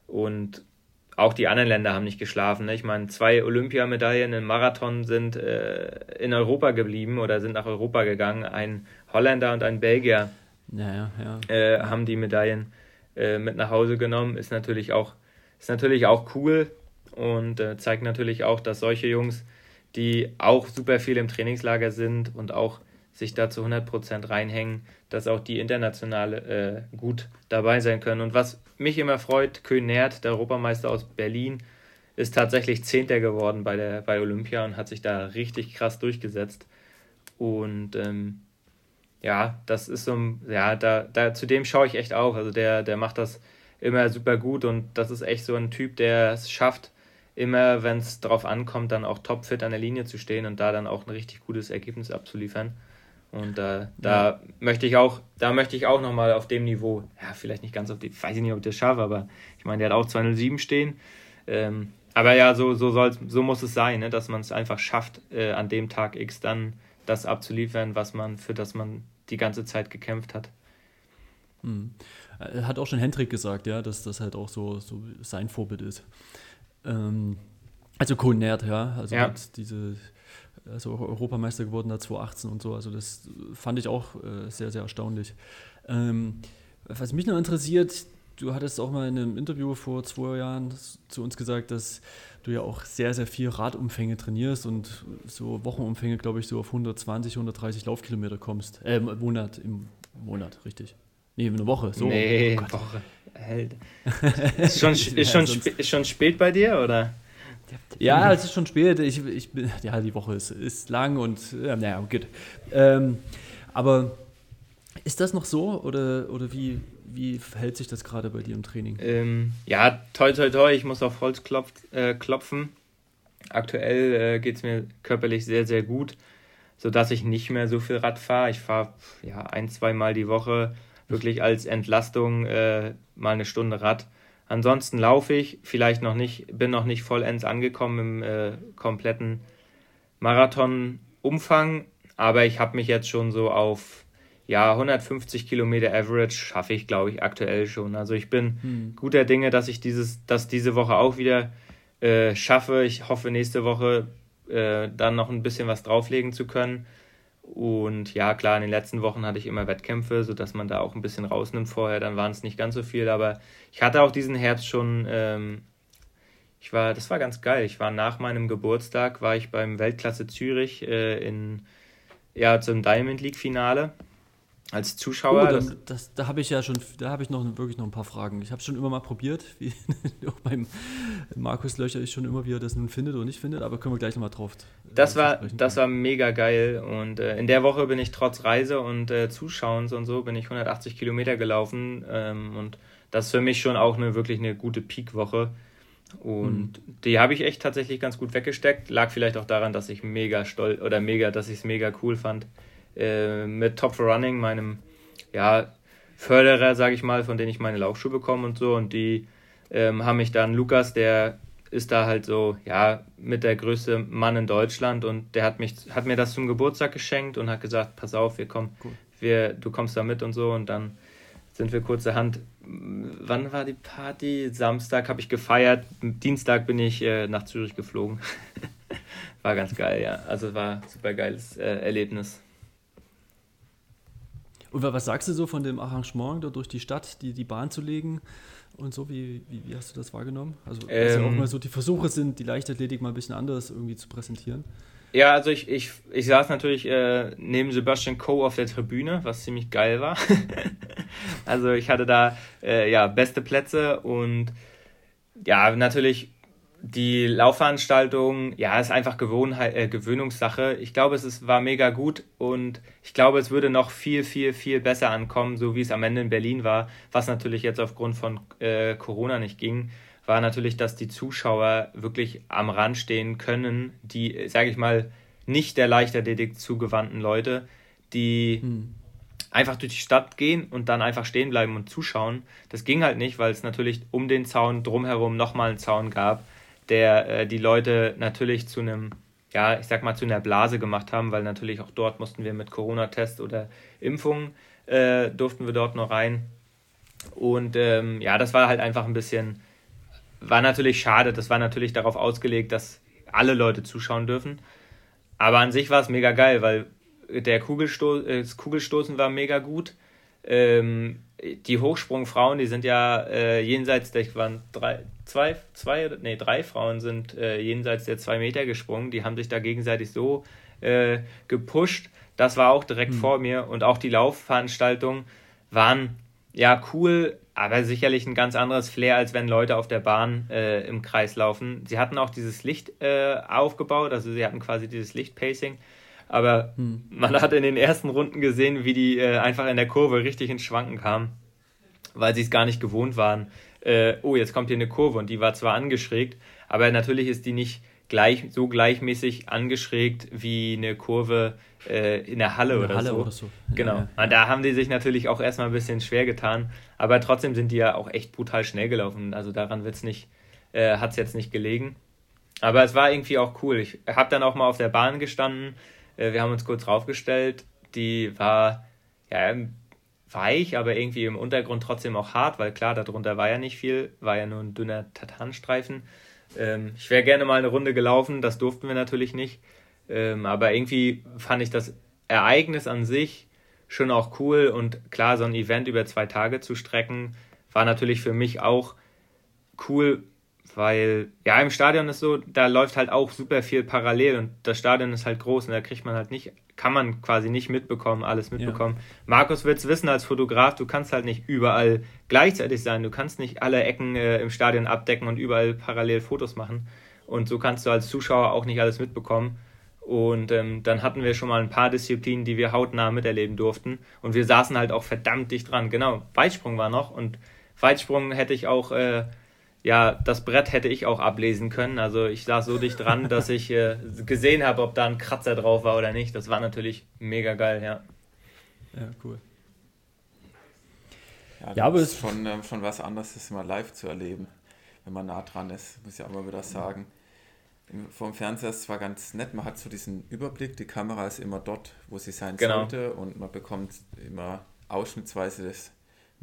S3: Und auch die anderen Länder haben nicht geschlafen. Ne? Ich meine, zwei Olympiamedaillen im Marathon sind äh, in Europa geblieben oder sind nach Europa gegangen. Ein Holländer und ein Belgier
S1: ja, ja, ja.
S3: Äh, haben die Medaillen äh, mit nach Hause genommen. Ist natürlich auch, ist natürlich auch cool und äh, zeigt natürlich auch, dass solche Jungs, die auch super viel im Trainingslager sind und auch sich da zu 100% reinhängen, dass auch die internationale äh, gut dabei sein können. Und was mich immer freut, Köhn Nert, der Europameister aus Berlin, ist tatsächlich Zehnter geworden bei, der, bei Olympia und hat sich da richtig krass durchgesetzt. Und ähm, ja, das ist so ein, ja, da, da zu dem schaue ich echt auf. Also der, der macht das immer super gut und das ist echt so ein Typ, der es schafft, immer, wenn es darauf ankommt, dann auch topfit an der Linie zu stehen und da dann auch ein richtig gutes Ergebnis abzuliefern. Und äh, da ja. möchte ich auch, da möchte ich auch nochmal auf dem Niveau, ja, vielleicht nicht ganz auf dem, weiß ich nicht, ob ich das schaffe, aber ich meine, der hat auch 207 stehen. Ähm, aber ja, so, so, soll's, so muss es sein, ne, dass man es einfach schafft, äh, an dem Tag X dann das abzuliefern, was man, für das man die ganze Zeit gekämpft hat.
S1: Hm. Hat auch schon Hendrik gesagt, ja, dass das halt auch so, so sein Vorbild ist. Ähm, also Konert, ja, also ja. diese also Europameister geworden da 2018 und so. Also das fand ich auch äh, sehr, sehr erstaunlich. Ähm, was mich noch interessiert, du hattest auch mal in einem Interview vor zwei Jahren zu uns gesagt, dass du ja auch sehr, sehr viel Radumfänge trainierst und so Wochenumfänge, glaube ich, so auf 120, 130 Laufkilometer kommst. Äh, Monat, im Monat, richtig. Nee, eine Woche, so. Nee, oh Woche. <laughs>
S3: Ist schon, ist, schon, ist schon spät bei dir, oder?
S1: Ja, es ist schon spät. Ich, ich bin, ja, die Woche ist, ist lang und ja, naja, gut. Ähm, aber ist das noch so oder, oder wie, wie verhält sich das gerade bei dir im Training?
S3: Ähm, ja, toi, toi, toi, ich muss auf Holz klopf, äh, klopfen. Aktuell äh, geht es mir körperlich sehr, sehr gut, sodass ich nicht mehr so viel Rad fahre. Ich fahre ja, ein, zweimal die Woche wirklich als Entlastung äh, mal eine Stunde Rad. Ansonsten laufe ich, vielleicht noch nicht, bin noch nicht vollends angekommen im äh, kompletten Marathon-Umfang, aber ich habe mich jetzt schon so auf ja, 150 Kilometer Average schaffe ich, glaube ich, aktuell schon. Also ich bin hm. guter Dinge, dass ich dieses, dass diese Woche auch wieder äh, schaffe. Ich hoffe, nächste Woche äh, dann noch ein bisschen was drauflegen zu können. Und ja, klar, in den letzten Wochen hatte ich immer Wettkämpfe, sodass man da auch ein bisschen rausnimmt vorher. Dann waren es nicht ganz so viel, aber ich hatte auch diesen Herbst schon. Ähm, ich war, das war ganz geil. Ich war nach meinem Geburtstag, war ich beim Weltklasse Zürich äh, in, ja, zum Diamond League Finale als Zuschauer.
S1: Oh, das, das, da habe ich ja schon, da habe ich noch wirklich noch ein paar Fragen. Ich habe es schon immer mal probiert, wie <laughs> auch beim Markus Löcher ich schon immer, wie er das nun findet oder nicht findet, aber können wir gleich nochmal drauf.
S3: Das war, das war mega geil und äh, in der Woche bin ich trotz Reise und äh, Zuschauens und so bin ich 180 Kilometer gelaufen ähm, und das ist für mich schon auch eine wirklich eine gute Peak-Woche. Und mhm. die habe ich echt tatsächlich ganz gut weggesteckt. Lag vielleicht auch daran, dass ich mega stolz oder mega, dass ich es mega cool fand äh, mit Top for Running, meinem ja, Förderer, sage ich mal, von denen ich meine Laufschuhe bekomme und so. Und die ähm, haben mich dann, Lukas, der ist da halt so, ja, mit der größte Mann in Deutschland und der hat mich, hat mir das zum Geburtstag geschenkt und hat gesagt, pass auf, wir kommen, cool. wir, du kommst da mit und so und dann sind wir kurzerhand, wann war die Party? Samstag habe ich gefeiert, Dienstag bin ich äh, nach Zürich geflogen. <laughs> war ganz geil, ja. Also war ein super geiles äh, Erlebnis.
S1: Und was sagst du so von dem Arrangement, da durch die Stadt die, die Bahn zu legen und so? Wie, wie, wie hast du das wahrgenommen? Also, ähm, ja auch mal so die Versuche sind, die Leichtathletik mal ein bisschen anders irgendwie zu präsentieren.
S3: Ja, also ich, ich, ich saß natürlich äh, neben Sebastian Coe auf der Tribüne, was ziemlich geil war. <laughs> also ich hatte da äh, ja beste Plätze und ja, natürlich die Laufveranstaltung, ja, ist einfach Gewohnheit, äh, Gewöhnungssache. Ich glaube, es ist, war mega gut und ich glaube, es würde noch viel, viel, viel besser ankommen, so wie es am Ende in Berlin war, was natürlich jetzt aufgrund von äh, Corona nicht ging, war natürlich, dass die Zuschauer wirklich am Rand stehen können, die, sage ich mal, nicht der Leichtathletik zugewandten Leute, die hm. einfach durch die Stadt gehen und dann einfach stehen bleiben und zuschauen. Das ging halt nicht, weil es natürlich um den Zaun drumherum nochmal einen Zaun gab der äh, die Leute natürlich zu einem, ja, ich sag mal, zu einer Blase gemacht haben, weil natürlich auch dort mussten wir mit Corona-Test oder Impfung äh, durften wir dort noch rein. Und ähm, ja, das war halt einfach ein bisschen, war natürlich schade. Das war natürlich darauf ausgelegt, dass alle Leute zuschauen dürfen. Aber an sich war es mega geil, weil der Kugelsto äh, das Kugelstoßen war mega gut. Ähm, die Hochsprungfrauen, die sind ja äh, jenseits der, waren drei, zwei, zwei, nee, drei Frauen sind äh, jenseits der zwei Meter gesprungen. Die haben sich da gegenseitig so äh, gepusht. Das war auch direkt mhm. vor mir und auch die Laufveranstaltungen waren ja cool, aber sicherlich ein ganz anderes Flair, als wenn Leute auf der Bahn äh, im Kreis laufen. Sie hatten auch dieses Licht äh, aufgebaut, also sie hatten quasi dieses Lichtpacing. Aber hm. man hat in den ersten Runden gesehen, wie die äh, einfach in der Kurve richtig ins Schwanken kamen, weil sie es gar nicht gewohnt waren. Äh, oh, jetzt kommt hier eine Kurve und die war zwar angeschrägt, aber natürlich ist die nicht gleich, so gleichmäßig angeschrägt wie eine Kurve äh, in der Halle, in der oder, Halle so. oder, so. Genau. Ja, ja. Und da haben die sich natürlich auch erstmal ein bisschen schwer getan, aber trotzdem sind die ja auch echt brutal schnell gelaufen. Also daran wird's nicht, äh, hat es jetzt nicht gelegen. Aber es war irgendwie auch cool. Ich habe dann auch mal auf der Bahn gestanden, wir haben uns kurz draufgestellt. Die war ja weich, aber irgendwie im Untergrund trotzdem auch hart, weil klar, darunter war ja nicht viel, war ja nur ein dünner Tatanstreifen. Ähm, ich wäre gerne mal eine Runde gelaufen, das durften wir natürlich nicht. Ähm, aber irgendwie fand ich das Ereignis an sich schon auch cool und klar, so ein Event über zwei Tage zu strecken, war natürlich für mich auch cool, weil ja, im Stadion ist so, da läuft halt auch super viel parallel und das Stadion ist halt groß und da kriegt man halt nicht, kann man quasi nicht mitbekommen, alles mitbekommen. Ja. Markus wird es wissen als Fotograf, du kannst halt nicht überall gleichzeitig sein, du kannst nicht alle Ecken äh, im Stadion abdecken und überall parallel Fotos machen und so kannst du als Zuschauer auch nicht alles mitbekommen. Und ähm, dann hatten wir schon mal ein paar Disziplinen, die wir hautnah miterleben durften. Und wir saßen halt auch verdammt dicht dran. Genau, Weitsprung war noch und Weitsprung hätte ich auch äh, ja, das Brett hätte ich auch ablesen können. Also ich saß so dicht dran, dass ich äh, gesehen habe, ob da ein Kratzer drauf war oder nicht. Das war natürlich mega geil, ja.
S1: Ja, cool.
S2: Ja, ja aber es ist schon, ähm, schon was anderes, das immer live zu erleben, wenn man nah dran ist, muss ich auch mal wieder sagen. Vom Fernseher ist es zwar ganz nett, man hat so diesen Überblick, die Kamera ist immer dort, wo sie sein genau. sollte und man bekommt immer ausschnittsweise das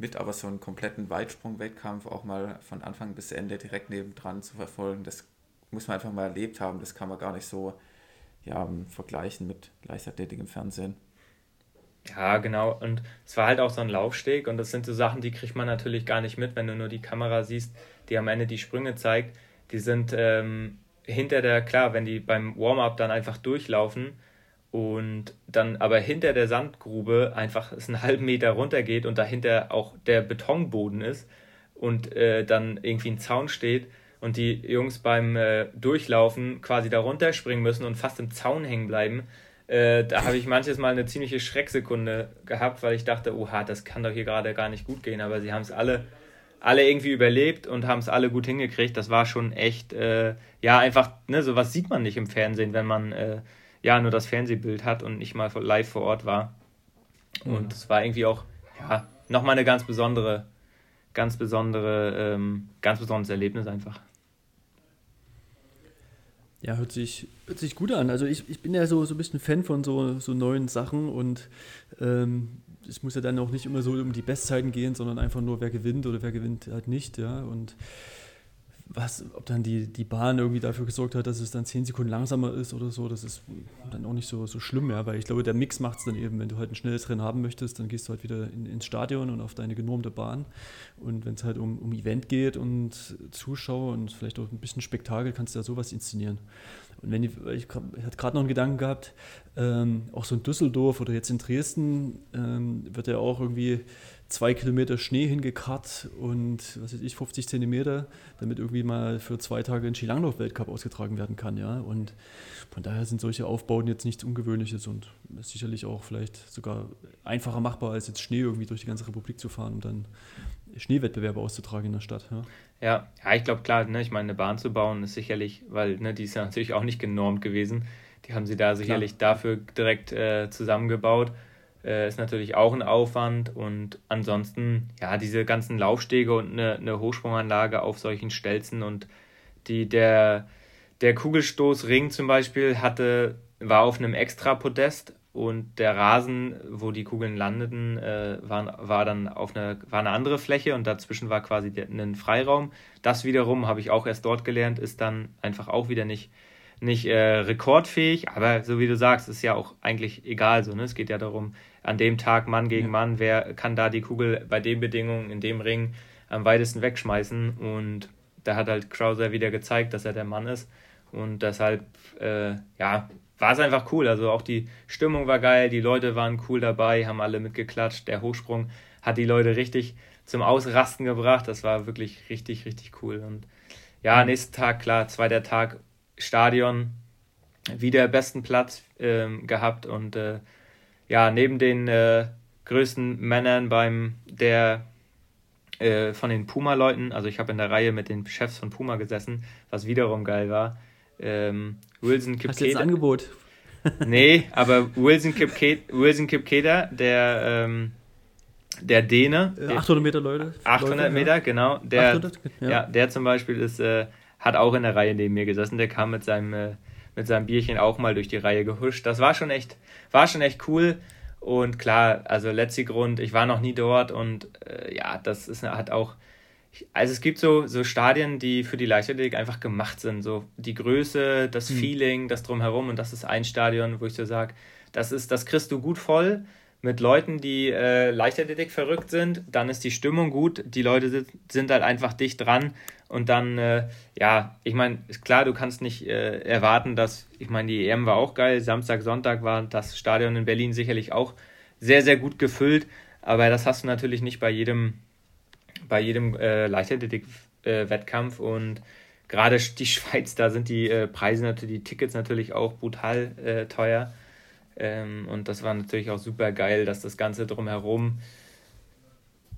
S2: mit, aber so einen kompletten Weitsprung-Wettkampf auch mal von Anfang bis Ende direkt nebendran zu verfolgen, das muss man einfach mal erlebt haben. Das kann man gar nicht so ja, vergleichen mit Leichtathletik im Fernsehen.
S3: Ja, genau. Und es war halt auch so ein Laufsteg und das sind so Sachen, die kriegt man natürlich gar nicht mit, wenn du nur die Kamera siehst, die am Ende die Sprünge zeigt. Die sind ähm, hinter der, klar, wenn die beim Warm-up dann einfach durchlaufen, und dann aber hinter der Sandgrube einfach es einen halben Meter runter geht und dahinter auch der Betonboden ist und äh, dann irgendwie ein Zaun steht und die Jungs beim äh, Durchlaufen quasi da runterspringen müssen und fast im Zaun hängen bleiben. Äh, da habe ich manches Mal eine ziemliche Schrecksekunde gehabt, weil ich dachte, oha, das kann doch hier gerade gar nicht gut gehen. Aber sie haben es alle, alle irgendwie überlebt und haben es alle gut hingekriegt. Das war schon echt, äh, ja, einfach, ne, sowas sieht man nicht im Fernsehen, wenn man äh, ja nur das Fernsehbild hat und nicht mal live vor Ort war. Und es war irgendwie auch, ja, nochmal eine ganz besondere, ganz besondere, ähm, ganz besonderes Erlebnis einfach.
S1: Ja, hört sich, hört sich gut an. Also ich, ich bin ja so, so ein bisschen Fan von so, so neuen Sachen und ähm, es muss ja dann auch nicht immer so um die Bestzeiten gehen, sondern einfach nur, wer gewinnt oder wer gewinnt halt nicht, ja. Und was, ob dann die, die Bahn irgendwie dafür gesorgt hat, dass es dann zehn Sekunden langsamer ist oder so, das ist dann auch nicht so, so schlimm, ja, weil ich glaube, der Mix macht es dann eben, wenn du halt ein schnelles Rennen haben möchtest, dann gehst du halt wieder in, ins Stadion und auf deine genormte Bahn und wenn es halt um, um Event geht und Zuschauer und vielleicht auch ein bisschen Spektakel, kannst du ja sowas inszenieren. Und wenn ich, ich, ich hatte gerade noch einen Gedanken gehabt, ähm, auch so in Düsseldorf oder jetzt in Dresden ähm, wird ja auch irgendwie zwei Kilometer Schnee hingekarrt und was weiß ich, 50 Zentimeter, damit irgendwie mal für zwei Tage ein Skilanglauf-Weltcup ausgetragen werden kann, ja. Und von daher sind solche Aufbauten jetzt nichts Ungewöhnliches und sicherlich auch vielleicht sogar einfacher machbar, als jetzt Schnee irgendwie durch die ganze Republik zu fahren und dann Schneewettbewerbe auszutragen in der Stadt. Ja,
S3: ja, ja ich glaube klar, ne, ich meine, eine Bahn zu bauen ist sicherlich, weil ne, die ist ja natürlich auch nicht genormt gewesen. Die haben sie da sicherlich klar. dafür direkt äh, zusammengebaut äh, ist natürlich auch ein Aufwand und ansonsten, ja, diese ganzen Laufstege und eine, eine Hochsprunganlage auf solchen Stelzen und die, der, der Kugelstoßring zum Beispiel hatte, war auf einem Extra-Podest und der Rasen, wo die Kugeln landeten, äh, war, war dann auf eine, war eine andere Fläche und dazwischen war quasi ein Freiraum. Das wiederum habe ich auch erst dort gelernt, ist dann einfach auch wieder nicht nicht äh, rekordfähig, aber so wie du sagst, ist ja auch eigentlich egal so. Ne? Es geht ja darum, an dem Tag Mann gegen ja. Mann, wer kann da die Kugel bei den Bedingungen in dem Ring am weitesten wegschmeißen. Und da hat halt Krauser wieder gezeigt, dass er der Mann ist. Und deshalb, äh, ja, war es einfach cool. Also auch die Stimmung war geil, die Leute waren cool dabei, haben alle mitgeklatscht. Der Hochsprung hat die Leute richtig zum Ausrasten gebracht. Das war wirklich richtig, richtig cool. Und ja, nächsten Tag, klar, zweiter Tag Stadion wieder besten Platz ähm, gehabt und äh, ja, neben den äh, größten Männern beim der äh, von den Puma-Leuten, also ich habe in der Reihe mit den Chefs von Puma gesessen, was wiederum geil war. Ähm, Wilson
S1: Kipkeda. Hast du jetzt ein Angebot? <laughs>
S3: nee, aber Wilson Kipkeda, Wilson Kipkeda der ähm, der Däne.
S1: 800 äh, Meter Leute.
S3: 800 Leute, Meter, ja. genau. Der, 800, ja. ja. der zum Beispiel ist äh, hat auch in der Reihe neben mir gesessen. Der kam mit seinem, äh, mit seinem Bierchen auch mal durch die Reihe gehuscht. Das war schon echt, war schon echt cool. Und klar, also letzter Grund, ich war noch nie dort und äh, ja, das ist, hat auch also es gibt so, so Stadien, die für die Leichtathletik einfach gemacht sind. So die Größe, das mhm. Feeling, das drumherum. Und das ist ein Stadion, wo ich so sage, das ist, das kriegst du gut voll mit Leuten, die äh, Leichtathletik verrückt sind. Dann ist die Stimmung gut. Die Leute sind, halt einfach dicht dran. Und dann, äh, ja, ich meine, ist klar, du kannst nicht äh, erwarten, dass, ich meine, die EM war auch geil. Samstag, Sonntag war das Stadion in Berlin sicherlich auch sehr, sehr gut gefüllt. Aber das hast du natürlich nicht bei jedem bei jedem äh, Leichtathletik-Wettkampf und gerade die <laughs> Schweiz, da sind die äh, Preise natürlich, die Tickets natürlich auch brutal äh, teuer. Ähm, und das war natürlich auch super geil, dass das Ganze drumherum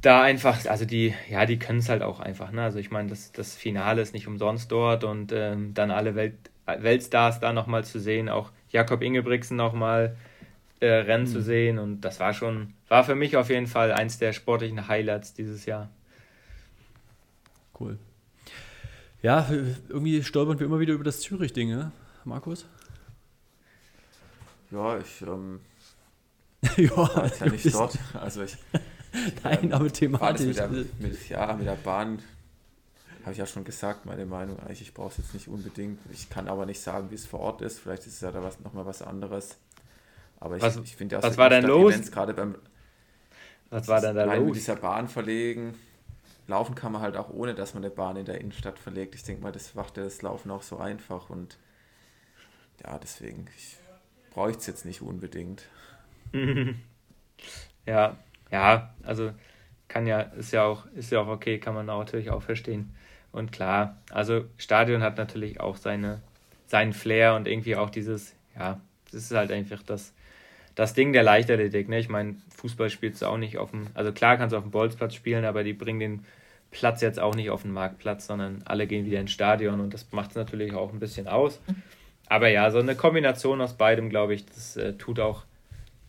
S3: da einfach, also die, ja, die können es halt auch einfach. Ne? Also ich meine, das, das Finale ist nicht umsonst dort und ähm, dann alle Welt, Weltstars da nochmal zu sehen, auch Jakob Ingebrigtsen nochmal äh, Rennen mhm. zu sehen und das war schon, war für mich auf jeden Fall eins der sportlichen Highlights dieses Jahr.
S1: Cool. Ja, irgendwie stolpern wir immer wieder über das Zürich-Ding, ne? Markus?
S2: Ja, ich ähm, <laughs> ja, war jetzt ja nicht dort. Also ich, <laughs> Nein, ähm, aber thematisch. Mit der, mit, ja, mit der Bahn habe ich ja schon gesagt, meine Meinung eigentlich, ich brauche es jetzt nicht unbedingt. Ich kann aber nicht sagen, wie es vor Ort ist. Vielleicht ist es ja da was, nochmal was anderes. Aber ich, ich finde ja, was war denn los? gerade beim was war denn da los? mit dieser Bahn verlegen laufen kann man halt auch ohne, dass man eine Bahn in der Innenstadt verlegt. Ich denke mal, das macht ja das Laufen auch so einfach und ja, deswegen brauche ich es jetzt nicht unbedingt. <laughs>
S3: ja, ja, also kann ja, ist ja auch, ist ja auch okay, kann man auch natürlich auch verstehen. Und klar, also Stadion hat natürlich auch seine, seinen Flair und irgendwie auch dieses, ja, das ist halt einfach das, das Ding der Leichtathletik. Ne? Ich meine, Fußball spielst du auch nicht auf dem, also klar kannst du auf dem Bolzplatz spielen, aber die bringen den Platz jetzt auch nicht auf den Marktplatz, sondern alle gehen wieder ins Stadion und das macht es natürlich auch ein bisschen aus. Aber ja, so eine Kombination aus beidem, glaube ich, das äh, tut auch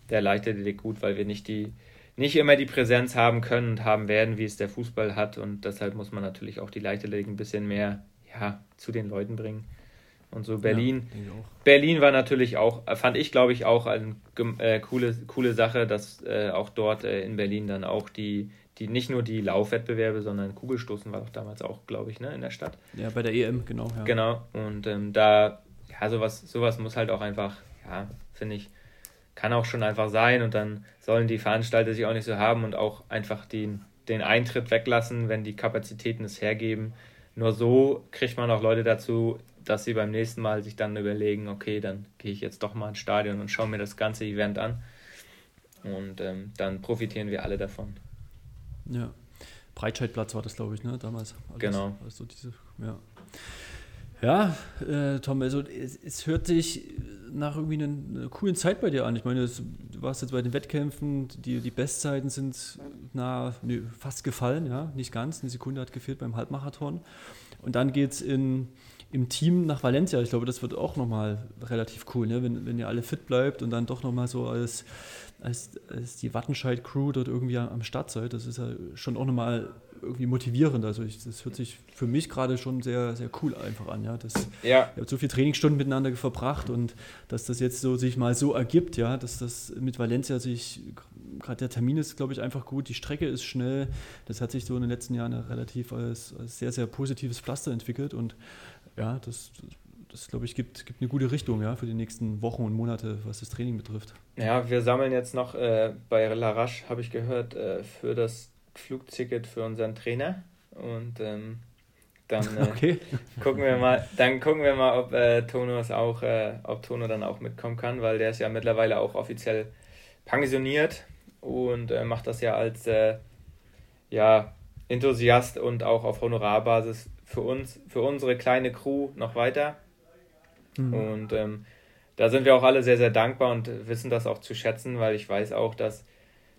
S3: der Leichtathletik gut, weil wir nicht die nicht immer die Präsenz haben können und haben werden, wie es der Fußball hat und deshalb muss man natürlich auch die Leichtathletik ein bisschen mehr ja, zu den Leuten bringen. Und so Berlin. Ja, Berlin war natürlich auch, fand ich glaube ich auch eine äh, coole, coole Sache, dass äh, auch dort äh, in Berlin dann auch die, die nicht nur die Laufwettbewerbe, sondern Kugelstoßen war doch damals auch, glaube ich, ne, in der Stadt.
S1: Ja, bei der EM, genau.
S3: Ja. Genau. Und ähm, da, ja, sowas, sowas muss halt auch einfach, ja, finde ich, kann auch schon einfach sein und dann sollen die Veranstalter sich auch nicht so haben und auch einfach den, den Eintritt weglassen, wenn die Kapazitäten es hergeben. Nur so kriegt man auch Leute dazu, dass sie beim nächsten Mal sich dann überlegen, okay, dann gehe ich jetzt doch mal ins Stadion und schaue mir das ganze Event an. Und ähm, dann profitieren wir alle davon.
S1: Ja. Breitscheidplatz war das, glaube ich, ne, damals. Alles, genau. Also diese, ja. Ja, äh, Tom, also es, es, hört sich nach irgendwie einer, einer, coolen Zeit bei dir an. Ich meine, du warst jetzt bei den Wettkämpfen, die, die Bestzeiten sind nah, nee, fast gefallen, ja, nicht ganz. Eine Sekunde hat gefehlt beim Halbmarathon. Und dann geht es im Team nach Valencia. Ich glaube, das wird auch nochmal relativ cool, ne? wenn, wenn ihr alle fit bleibt und dann doch nochmal so als, als, als die Wattenscheid-Crew dort irgendwie am Start seid. Das ist ja schon auch nochmal irgendwie motivierend. Also ich, das hört sich für mich gerade schon sehr, sehr cool einfach an. Ja? Das, ja. Ihr habt so viele Trainingsstunden miteinander verbracht und dass das jetzt so sich mal so ergibt, ja, dass das mit Valencia sich, gerade der Termin ist, glaube ich, einfach gut, die Strecke ist schnell. Das hat sich so in den letzten Jahren relativ als, als sehr, sehr positives Pflaster entwickelt und ja, das, das glaube ich, gibt, gibt eine gute Richtung ja, für die nächsten Wochen und Monate, was das Training betrifft.
S3: Ja, wir sammeln jetzt noch äh, bei Larache, habe ich gehört, äh, für das Flugticket für unseren Trainer. Und ähm, dann äh, <laughs> okay. gucken wir mal, dann gucken wir mal, ob äh, Tono auch, äh, ob Tono dann auch mitkommen kann, weil der ist ja mittlerweile auch offiziell pensioniert und äh, macht das ja als äh, ja, Enthusiast und auch auf Honorarbasis für uns, für unsere kleine Crew noch weiter. Mhm. Und ähm, da sind wir auch alle sehr, sehr dankbar und wissen das auch zu schätzen, weil ich weiß auch, dass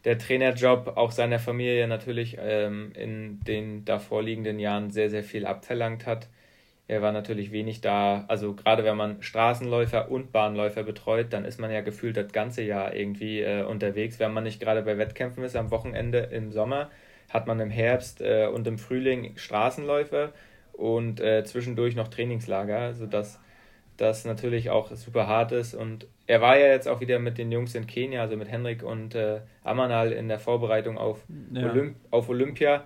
S3: der Trainerjob auch seiner Familie natürlich ähm, in den davorliegenden Jahren sehr, sehr viel abverlangt hat. Er war natürlich wenig da. Also gerade wenn man Straßenläufer und Bahnläufer betreut, dann ist man ja gefühlt das ganze Jahr irgendwie äh, unterwegs. Wenn man nicht gerade bei Wettkämpfen ist, am Wochenende im Sommer, hat man im Herbst äh, und im Frühling Straßenläufer und äh, zwischendurch noch Trainingslager, sodass das natürlich auch super hart ist. Und er war ja jetzt auch wieder mit den Jungs in Kenia, also mit Henrik und äh, Amanal in der Vorbereitung auf, ja. Olymp auf Olympia.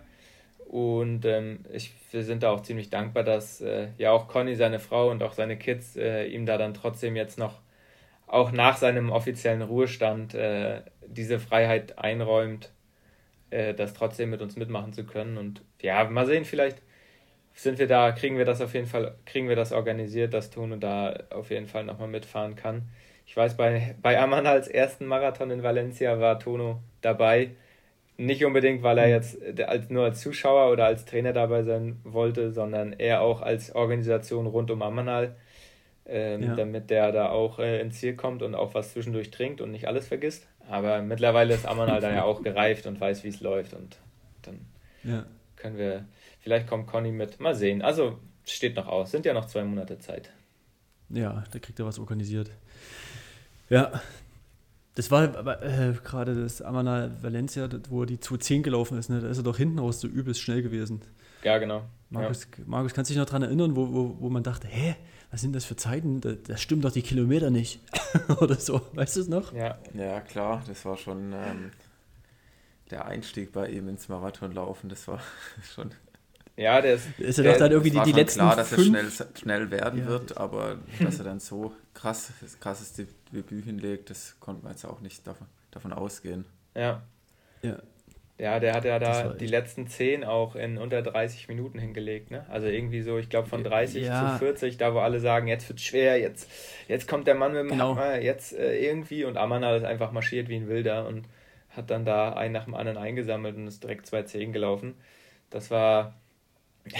S3: Und ähm, ich, wir sind da auch ziemlich dankbar, dass äh, ja auch Conny, seine Frau und auch seine Kids äh, ihm da dann trotzdem jetzt noch, auch nach seinem offiziellen Ruhestand, äh, diese Freiheit einräumt, äh, das trotzdem mit uns mitmachen zu können. Und ja, mal sehen, vielleicht sind wir da, kriegen wir das auf jeden Fall, kriegen wir das organisiert, dass Tone da auf jeden Fall nochmal mitfahren kann. Ich weiß, bei, bei Amanals ersten Marathon in Valencia war Tono dabei. Nicht unbedingt, weil er mhm. jetzt als, nur als Zuschauer oder als Trainer dabei sein wollte, sondern eher auch als Organisation rund um Amanal, ähm, ja. damit der da auch äh, ins Ziel kommt und auch was zwischendurch trinkt und nicht alles vergisst. Aber mittlerweile ist Amanal da ja <laughs> auch gereift und weiß, wie es läuft und dann ja. können wir, vielleicht kommt Conny mit, mal sehen. Also steht noch aus, sind ja noch zwei Monate Zeit.
S1: Ja, da kriegt er was organisiert. Ja, das war äh, gerade das Amana Valencia, wo die 210 gelaufen ist. Ne? Da ist er doch hinten raus so übelst schnell gewesen.
S3: Ja, genau.
S1: Markus, ja. Markus kannst du dich noch daran erinnern, wo, wo, wo man dachte, hä, was sind das für Zeiten? Da, das stimmt doch die Kilometer nicht. <laughs> Oder so, weißt du es noch?
S2: Ja, ja klar, das war schon ähm, der Einstieg bei ihm ins Marathonlaufen. Das war <laughs> schon
S3: ja, der ist.
S1: Ist er doch dann irgendwie die, die letzten.
S2: klar, dass er schnell, schnell werden ja. wird, aber dass er dann so krass, krasses Debüt hinlegt, das konnte man jetzt auch nicht davon, davon ausgehen.
S3: Ja. Ja. Ja, der hat ja da die letzten zehn auch in unter 30 Minuten hingelegt, ne? Also irgendwie so, ich glaube von 30 ja. zu 40, da wo alle sagen, jetzt wird schwer, jetzt, jetzt kommt der Mann mit dem genau. Hammer, jetzt äh, irgendwie und Amman hat einfach marschiert wie ein Wilder und hat dann da einen nach dem anderen eingesammelt und ist direkt zwei Zehn gelaufen. Das war,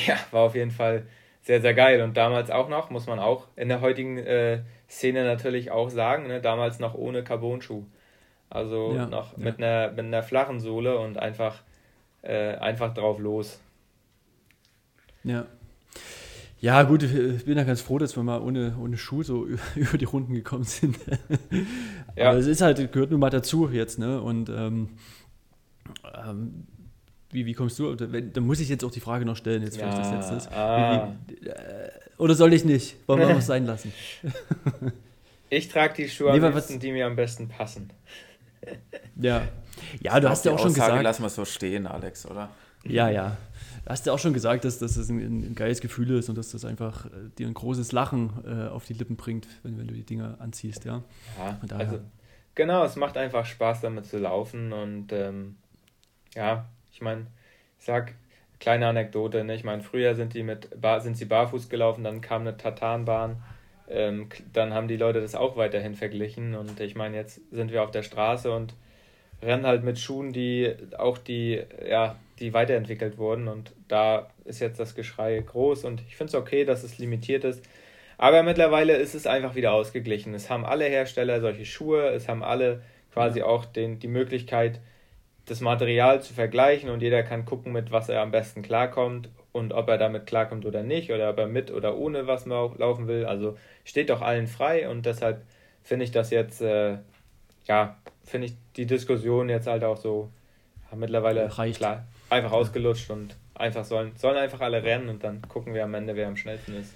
S3: ja, war auf jeden Fall sehr, sehr geil. Und damals auch noch, muss man auch in der heutigen äh, Szene natürlich auch sagen, ne, damals noch ohne Carbon-Schuh. Also ja, noch ja. mit, einer, mit einer flachen Sohle und einfach, äh, einfach drauf los.
S1: Ja. Ja, gut, ich bin ja ganz froh, dass wir mal ohne, ohne Schuh so <laughs> über die Runden gekommen sind. <laughs> ja. Aber es ist halt, gehört nun mal dazu jetzt, ne? Und ähm, ähm, wie, wie kommst du? Da muss ich jetzt auch die Frage noch stellen, jetzt, ja, das jetzt ist. Ah. Äh, oder soll ich nicht? Wollen wir was sein lassen? <laughs>
S3: ich trage die Schuhe nee, am besten, die mir am besten passen. <laughs>
S1: ja. Ja, du hast ja auch schon gesagt.
S2: lassen wir so stehen, Alex, oder?
S1: Ja, ja. Du hast ja auch schon gesagt, dass, dass das ein, ein, geiles Gefühl ist und dass das einfach äh, dir ein großes Lachen äh, auf die Lippen bringt, wenn, wenn du die Dinger anziehst, ja.
S3: Ja, also, genau, es macht einfach Spaß, damit zu laufen und ähm, ja, ich meine, ich sag, kleine Anekdote, ne? ich meine, früher sind die mit sind sie barfuß gelaufen, dann kam eine Tatanbahn, ähm, dann haben die Leute das auch weiterhin verglichen und ich meine, jetzt sind wir auf der Straße und rennen halt mit Schuhen, die auch die, ja, die weiterentwickelt wurden und da ist jetzt das Geschrei groß und ich finde es okay, dass es limitiert ist. Aber mittlerweile ist es einfach wieder ausgeglichen. Es haben alle Hersteller solche Schuhe, es haben alle quasi auch den, die Möglichkeit, das Material zu vergleichen und jeder kann gucken, mit was er am besten klarkommt und ob er damit klarkommt oder nicht oder ob er mit oder ohne was laufen will. Also steht doch allen frei und deshalb finde ich das jetzt, äh, ja, finde ich die Diskussion jetzt halt auch so mittlerweile Reicht. klar, einfach ausgelutscht und einfach sollen, sollen einfach alle rennen und dann gucken wir am Ende, wer am schnellsten ist.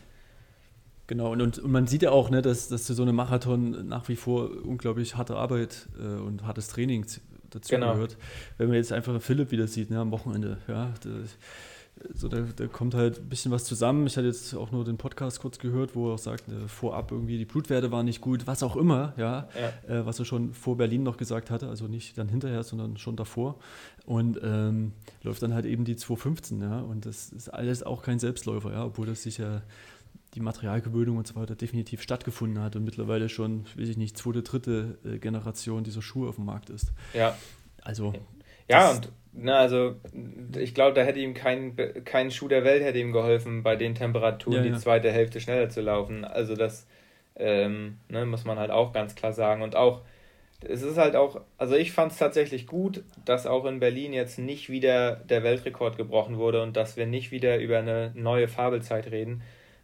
S1: Genau, und, und, und man sieht ja auch, ne, dass, dass so eine Marathon nach wie vor unglaublich harte Arbeit äh, und hartes Training dazu genau. gehört. Wenn man jetzt einfach Philipp wieder sieht, ne, am Wochenende, ja, da, so, da, da, kommt halt ein bisschen was zusammen. Ich hatte jetzt auch nur den Podcast kurz gehört, wo er auch sagt, äh, vorab irgendwie die Blutwerte waren nicht gut, was auch immer, ja, ja. Äh, was er schon vor Berlin noch gesagt hatte, also nicht dann hinterher, sondern schon davor. Und ähm, läuft dann halt eben die 215, ja, und das ist alles auch kein Selbstläufer, ja, obwohl das sich ja die Materialgewöhnung und so weiter definitiv stattgefunden hat und mittlerweile schon, weiß ich nicht, zweite, dritte äh, Generation dieser Schuhe auf dem Markt ist.
S3: Ja.
S1: Also.
S3: Ja, und na, also ich glaube, da hätte ihm kein, kein Schuh der Welt hätte ihm geholfen, bei den Temperaturen ja, ja. die zweite Hälfte schneller zu laufen. Also das ähm, ne, muss man halt auch ganz klar sagen. Und auch, es ist halt auch, also ich fand es tatsächlich gut, dass auch in Berlin jetzt nicht wieder der Weltrekord gebrochen wurde und dass wir nicht wieder über eine neue Fabelzeit reden,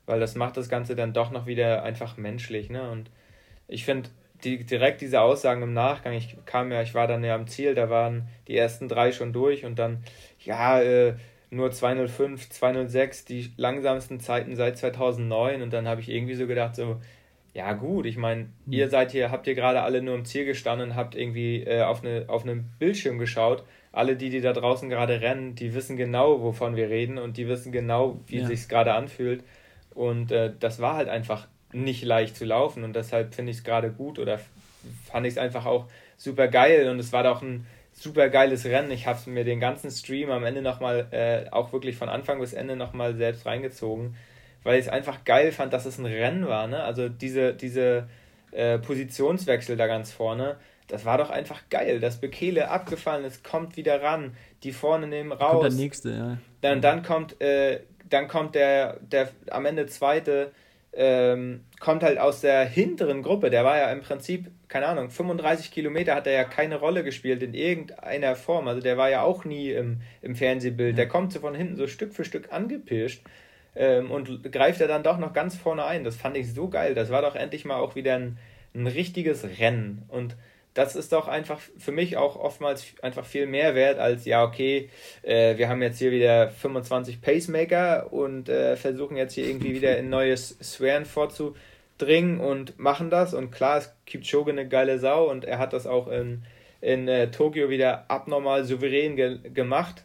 S3: weil das macht das Ganze dann doch noch wieder einfach menschlich. Ne? Und ich finde die, direkt diese Aussagen im Nachgang, ich kam ja, ich war dann ja am Ziel, da waren die ersten drei schon durch und dann, ja, äh, nur 205, 206, die langsamsten Zeiten seit 2009 und dann habe ich irgendwie so gedacht, so, ja gut, ich meine, mhm. ihr seid hier, habt ihr gerade alle nur im Ziel gestanden, habt irgendwie äh, auf, eine, auf einem Bildschirm geschaut, alle die, die da draußen gerade rennen, die wissen genau, wovon wir reden und die wissen genau, wie ja. sich gerade anfühlt. Und äh, das war halt einfach nicht leicht zu laufen und deshalb finde ich es gerade gut oder fand ich es einfach auch super geil und es war doch ein super geiles Rennen. Ich habe mir den ganzen Stream am Ende nochmal, äh, auch wirklich von Anfang bis Ende nochmal selbst reingezogen, weil ich es einfach geil fand, dass es ein Rennen war. Ne? Also diese, diese äh, Positionswechsel da ganz vorne, das war doch einfach geil, dass Bekele abgefallen ist, kommt wieder ran, die vorne nehmen raus. Kommt der nächste, ja. Dann, dann kommt, äh, dann kommt der, der am Ende zweite, ähm, kommt halt aus der hinteren Gruppe. Der war ja im Prinzip, keine Ahnung, 35 Kilometer hat er ja keine Rolle gespielt in irgendeiner Form. Also der war ja auch nie im, im Fernsehbild. Der kommt so von hinten so Stück für Stück angepirscht ähm, und greift er dann doch noch ganz vorne ein. Das fand ich so geil. Das war doch endlich mal auch wieder ein, ein richtiges Rennen. Und das ist doch einfach für mich auch oftmals einfach viel mehr wert als, ja, okay, äh, wir haben jetzt hier wieder 25 Pacemaker und äh, versuchen jetzt hier irgendwie wieder ein neues Swearen vorzudringen und machen das. Und klar, es gibt Shogun eine geile Sau und er hat das auch in, in äh, Tokio wieder abnormal souverän ge gemacht.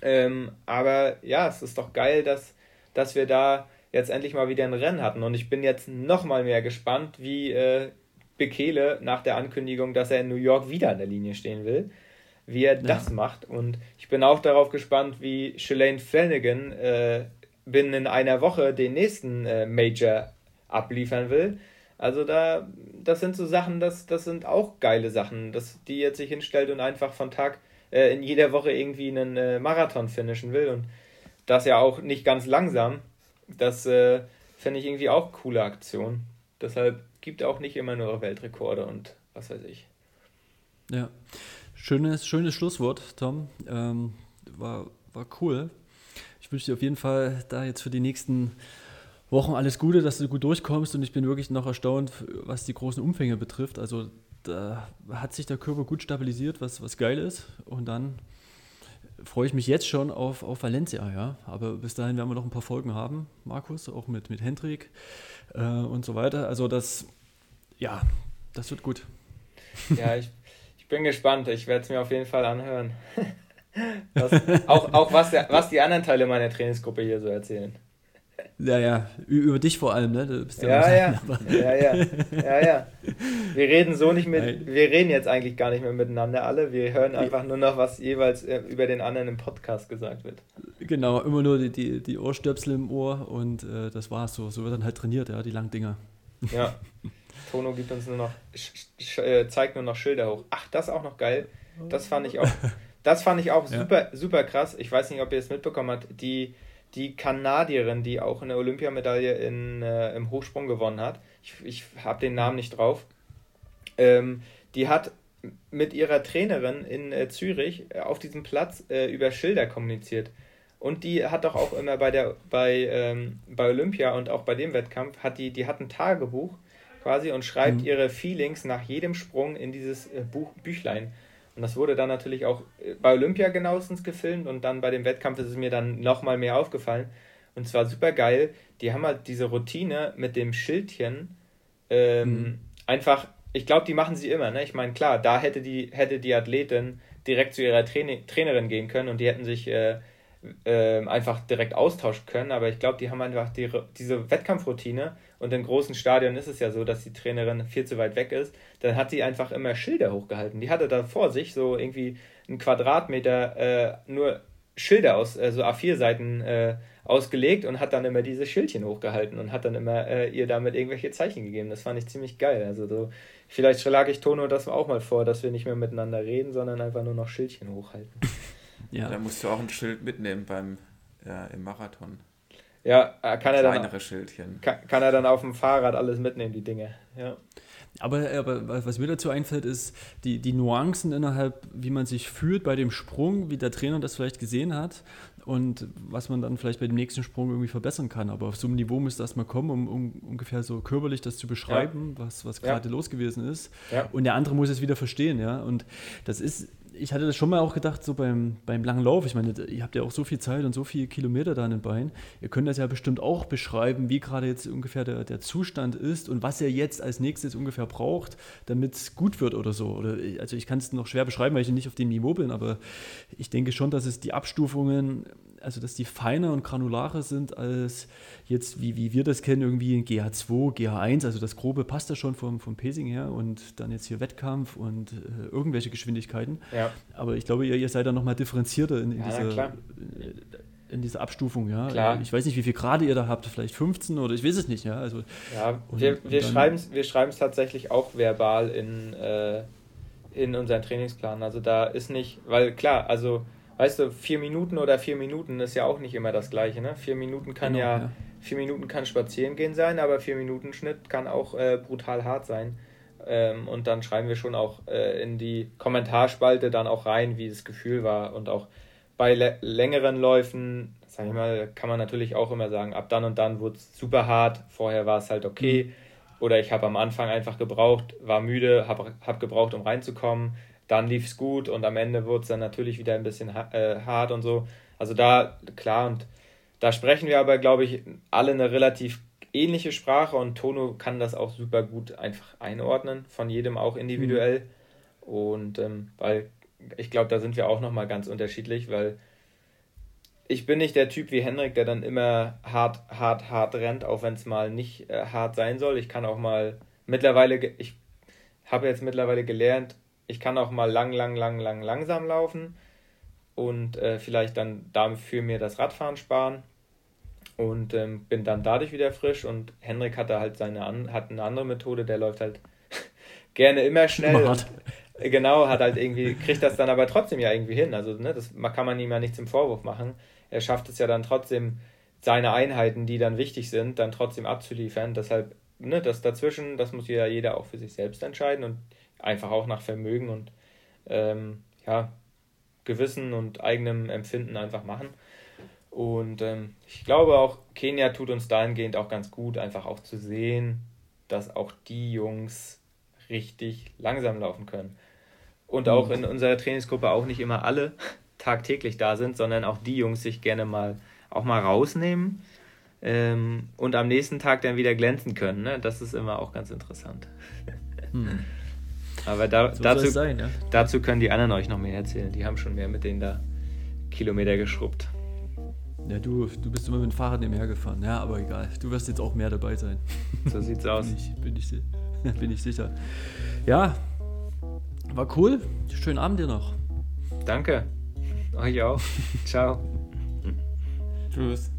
S3: Ähm, aber ja, es ist doch geil, dass, dass wir da jetzt endlich mal wieder ein Rennen hatten. Und ich bin jetzt noch mal mehr gespannt, wie äh, Bekele nach der Ankündigung, dass er in New York wieder an der Linie stehen will, wie er ja. das macht. Und ich bin auch darauf gespannt, wie Shalane Flanagan äh, binnen einer Woche den nächsten äh, Major abliefern will. Also da, das sind so Sachen, das, das sind auch geile Sachen, dass die jetzt sich hinstellt und einfach von Tag äh, in jeder Woche irgendwie einen äh, Marathon finishen will und das ja auch nicht ganz langsam. Das äh, finde ich irgendwie auch coole Aktion. Deshalb gibt auch nicht immer nur Weltrekorde und was weiß ich.
S1: Ja, schönes, schönes Schlusswort, Tom. Ähm, war, war cool. Ich wünsche dir auf jeden Fall da jetzt für die nächsten Wochen alles Gute, dass du gut durchkommst und ich bin wirklich noch erstaunt, was die großen Umfänge betrifft. Also da hat sich der Körper gut stabilisiert, was, was geil ist. Und dann freue ich mich jetzt schon auf, auf Valencia, ja. Aber bis dahin werden wir noch ein paar Folgen haben, Markus, auch mit, mit Hendrik äh, und so weiter. Also das, ja, das wird gut.
S3: Ja, ich, ich bin gespannt. Ich werde es mir auf jeden Fall anhören. <laughs> was, auch auch was, der, was die anderen Teile meiner Trainingsgruppe hier so erzählen.
S1: Ja, ja, über dich vor allem, ne? Du bist
S3: ja, ja, ja, ja, <laughs> ja, ja. Wir reden so nicht mit, wir reden jetzt eigentlich gar nicht mehr miteinander alle. Wir hören einfach nur noch, was jeweils äh, über den anderen im Podcast gesagt wird.
S1: Genau, immer nur die, die, die Ohrstöpsel im Ohr und äh, das war's so. So wird dann halt trainiert, ja, die langen Dinger.
S3: Ja. Tono gibt uns nur noch, äh, zeigt nur noch Schilder hoch. Ach, das ist auch noch geil. Das fand ich auch, <laughs> das fand ich auch super, ja. super krass. Ich weiß nicht, ob ihr es mitbekommen habt. Die, die Kanadierin, die auch eine Olympiamedaille in, äh, im Hochsprung gewonnen hat, ich, ich habe den Namen nicht drauf, ähm, die hat mit ihrer Trainerin in äh, Zürich äh, auf diesem Platz äh, über Schilder kommuniziert. Und die hat doch auch immer bei der bei, ähm, bei Olympia und auch bei dem Wettkampf hat die die hat ein Tagebuch quasi und schreibt mhm. ihre Feelings nach jedem Sprung in dieses äh, Buch Büchlein. Und das wurde dann natürlich auch äh, bei Olympia genauestens gefilmt und dann bei dem Wettkampf ist es mir dann nochmal mehr aufgefallen. Und zwar super geil. Die haben halt diese Routine mit dem Schildchen ähm, mhm. einfach, ich glaube, die machen sie immer. Ne? Ich meine, klar, da hätte die, hätte die Athletin direkt zu ihrer Traini Trainerin gehen können und die hätten sich äh, äh, einfach direkt austauschen können. Aber ich glaube, die haben einfach die, diese Wettkampfroutine und in großen Stadien ist es ja so, dass die Trainerin viel zu weit weg ist, dann hat sie einfach immer Schilder hochgehalten. Die hatte da vor sich so irgendwie einen Quadratmeter äh, nur Schilder aus, äh, so A4-Seiten äh, ausgelegt und hat dann immer diese Schildchen hochgehalten und hat dann immer äh, ihr damit irgendwelche Zeichen gegeben. Das fand ich ziemlich geil. Also so, vielleicht schlage ich Tono das auch mal vor, dass wir nicht mehr miteinander reden, sondern einfach nur noch Schildchen hochhalten. <laughs>
S2: ja. Da musst du auch ein Schild mitnehmen beim ja, im Marathon.
S3: Ja, äh, kann er dann. Schildchen. Kann, kann, er dann auf dem Fahrrad alles mitnehmen, die Dinge. Ja.
S1: Aber, aber was mir dazu einfällt, ist die, die Nuancen innerhalb, wie man sich fühlt bei dem Sprung, wie der Trainer das vielleicht gesehen hat und was man dann vielleicht bei dem nächsten Sprung irgendwie verbessern kann. Aber auf so einem Niveau müsste das mal kommen, um, um ungefähr so körperlich das zu beschreiben, ja. was, was gerade ja. los gewesen ist. Ja. Und der andere muss es wieder verstehen, ja. Und das ist ich hatte das schon mal auch gedacht, so beim, beim langen Lauf. Ich meine, ihr habt ja auch so viel Zeit und so viele Kilometer da in den Beinen. Ihr könnt das ja bestimmt auch beschreiben, wie gerade jetzt ungefähr der, der Zustand ist und was ihr jetzt als nächstes ungefähr braucht, damit es gut wird oder so. Oder, also ich kann es noch schwer beschreiben, weil ich nicht auf dem Niveau bin, aber ich denke schon, dass es die Abstufungen also dass die feiner und granularer sind als jetzt, wie, wie wir das kennen, irgendwie in GH2, GH1, also das Grobe passt da schon vom, vom Pacing her und dann jetzt hier Wettkampf und äh, irgendwelche Geschwindigkeiten. Ja. Aber ich glaube, ihr, ihr seid da nochmal differenzierter in, in ja, dieser, äh, in dieser Abstufung, ja. Klar. Ich weiß nicht, wie viel Grade ihr da habt, vielleicht 15 oder ich weiß es nicht, ja. Also,
S3: ja, wir, wir schreiben es wir tatsächlich auch verbal in, äh, in unseren Trainingsplan. Also da ist nicht, weil klar, also weißt du, vier Minuten oder vier Minuten ist ja auch nicht immer das gleiche. Ne? Vier Minuten kann genau, ja, ja, vier Minuten kann spazieren gehen sein, aber vier Minuten Schnitt kann auch äh, brutal hart sein. Ähm, und dann schreiben wir schon auch äh, in die Kommentarspalte dann auch rein, wie das Gefühl war. Und auch bei längeren Läufen, sag ich mal, kann man natürlich auch immer sagen, ab dann und dann wurde es super hart, vorher war es halt okay. Mhm. Oder ich habe am Anfang einfach gebraucht, war müde, habe hab gebraucht, um reinzukommen dann lief es gut und am Ende wurde es dann natürlich wieder ein bisschen äh, hart und so. Also da, klar, und da sprechen wir aber, glaube ich, alle eine relativ ähnliche Sprache und Tono kann das auch super gut einfach einordnen, von jedem auch individuell. Mhm. Und ähm, weil ich glaube, da sind wir auch nochmal ganz unterschiedlich, weil ich bin nicht der Typ wie Henrik, der dann immer hart, hart, hart rennt, auch wenn es mal nicht äh, hart sein soll. Ich kann auch mal mittlerweile, ich habe jetzt mittlerweile gelernt, ich kann auch mal lang, lang, lang, lang, langsam laufen und äh, vielleicht dann dafür mir das Radfahren sparen und ähm, bin dann dadurch wieder frisch und Henrik hatte halt seine an, hat eine andere Methode, der läuft halt <laughs> gerne immer schnell. Und, äh, genau, hat halt irgendwie, kriegt das dann aber trotzdem ja irgendwie hin. Also, ne, das kann man ihm ja nicht zum Vorwurf machen. Er schafft es ja dann trotzdem, seine Einheiten, die dann wichtig sind, dann trotzdem abzuliefern. Deshalb, ne, das dazwischen, das muss ja jeder auch für sich selbst entscheiden und einfach auch nach Vermögen und ähm, ja, Gewissen und eigenem Empfinden einfach machen. Und ähm, ich glaube auch, Kenia tut uns dahingehend auch ganz gut, einfach auch zu sehen, dass auch die Jungs richtig langsam laufen können. Und auch mhm. in unserer Trainingsgruppe auch nicht immer alle <laughs> tagtäglich da sind, sondern auch die Jungs sich gerne mal auch mal rausnehmen ähm, und am nächsten Tag dann wieder glänzen können. Ne? Das ist immer auch ganz interessant. Hm. <laughs> Aber da, so dazu, sein, ja? dazu können die anderen euch noch mehr erzählen. Die haben schon mehr mit denen da Kilometer geschrubbt.
S1: Ja, du, du bist immer mit dem Fahrrad nebenher gefahren. Ja, aber egal. Du wirst jetzt auch mehr dabei sein. <laughs>
S3: So sieht's aus.
S1: bin, ich, bin, ich, <laughs> bin ich sicher. Ja, war cool. Schönen Abend dir noch.
S3: Danke. Euch auch. <laughs> Ciao.
S1: Tschüss.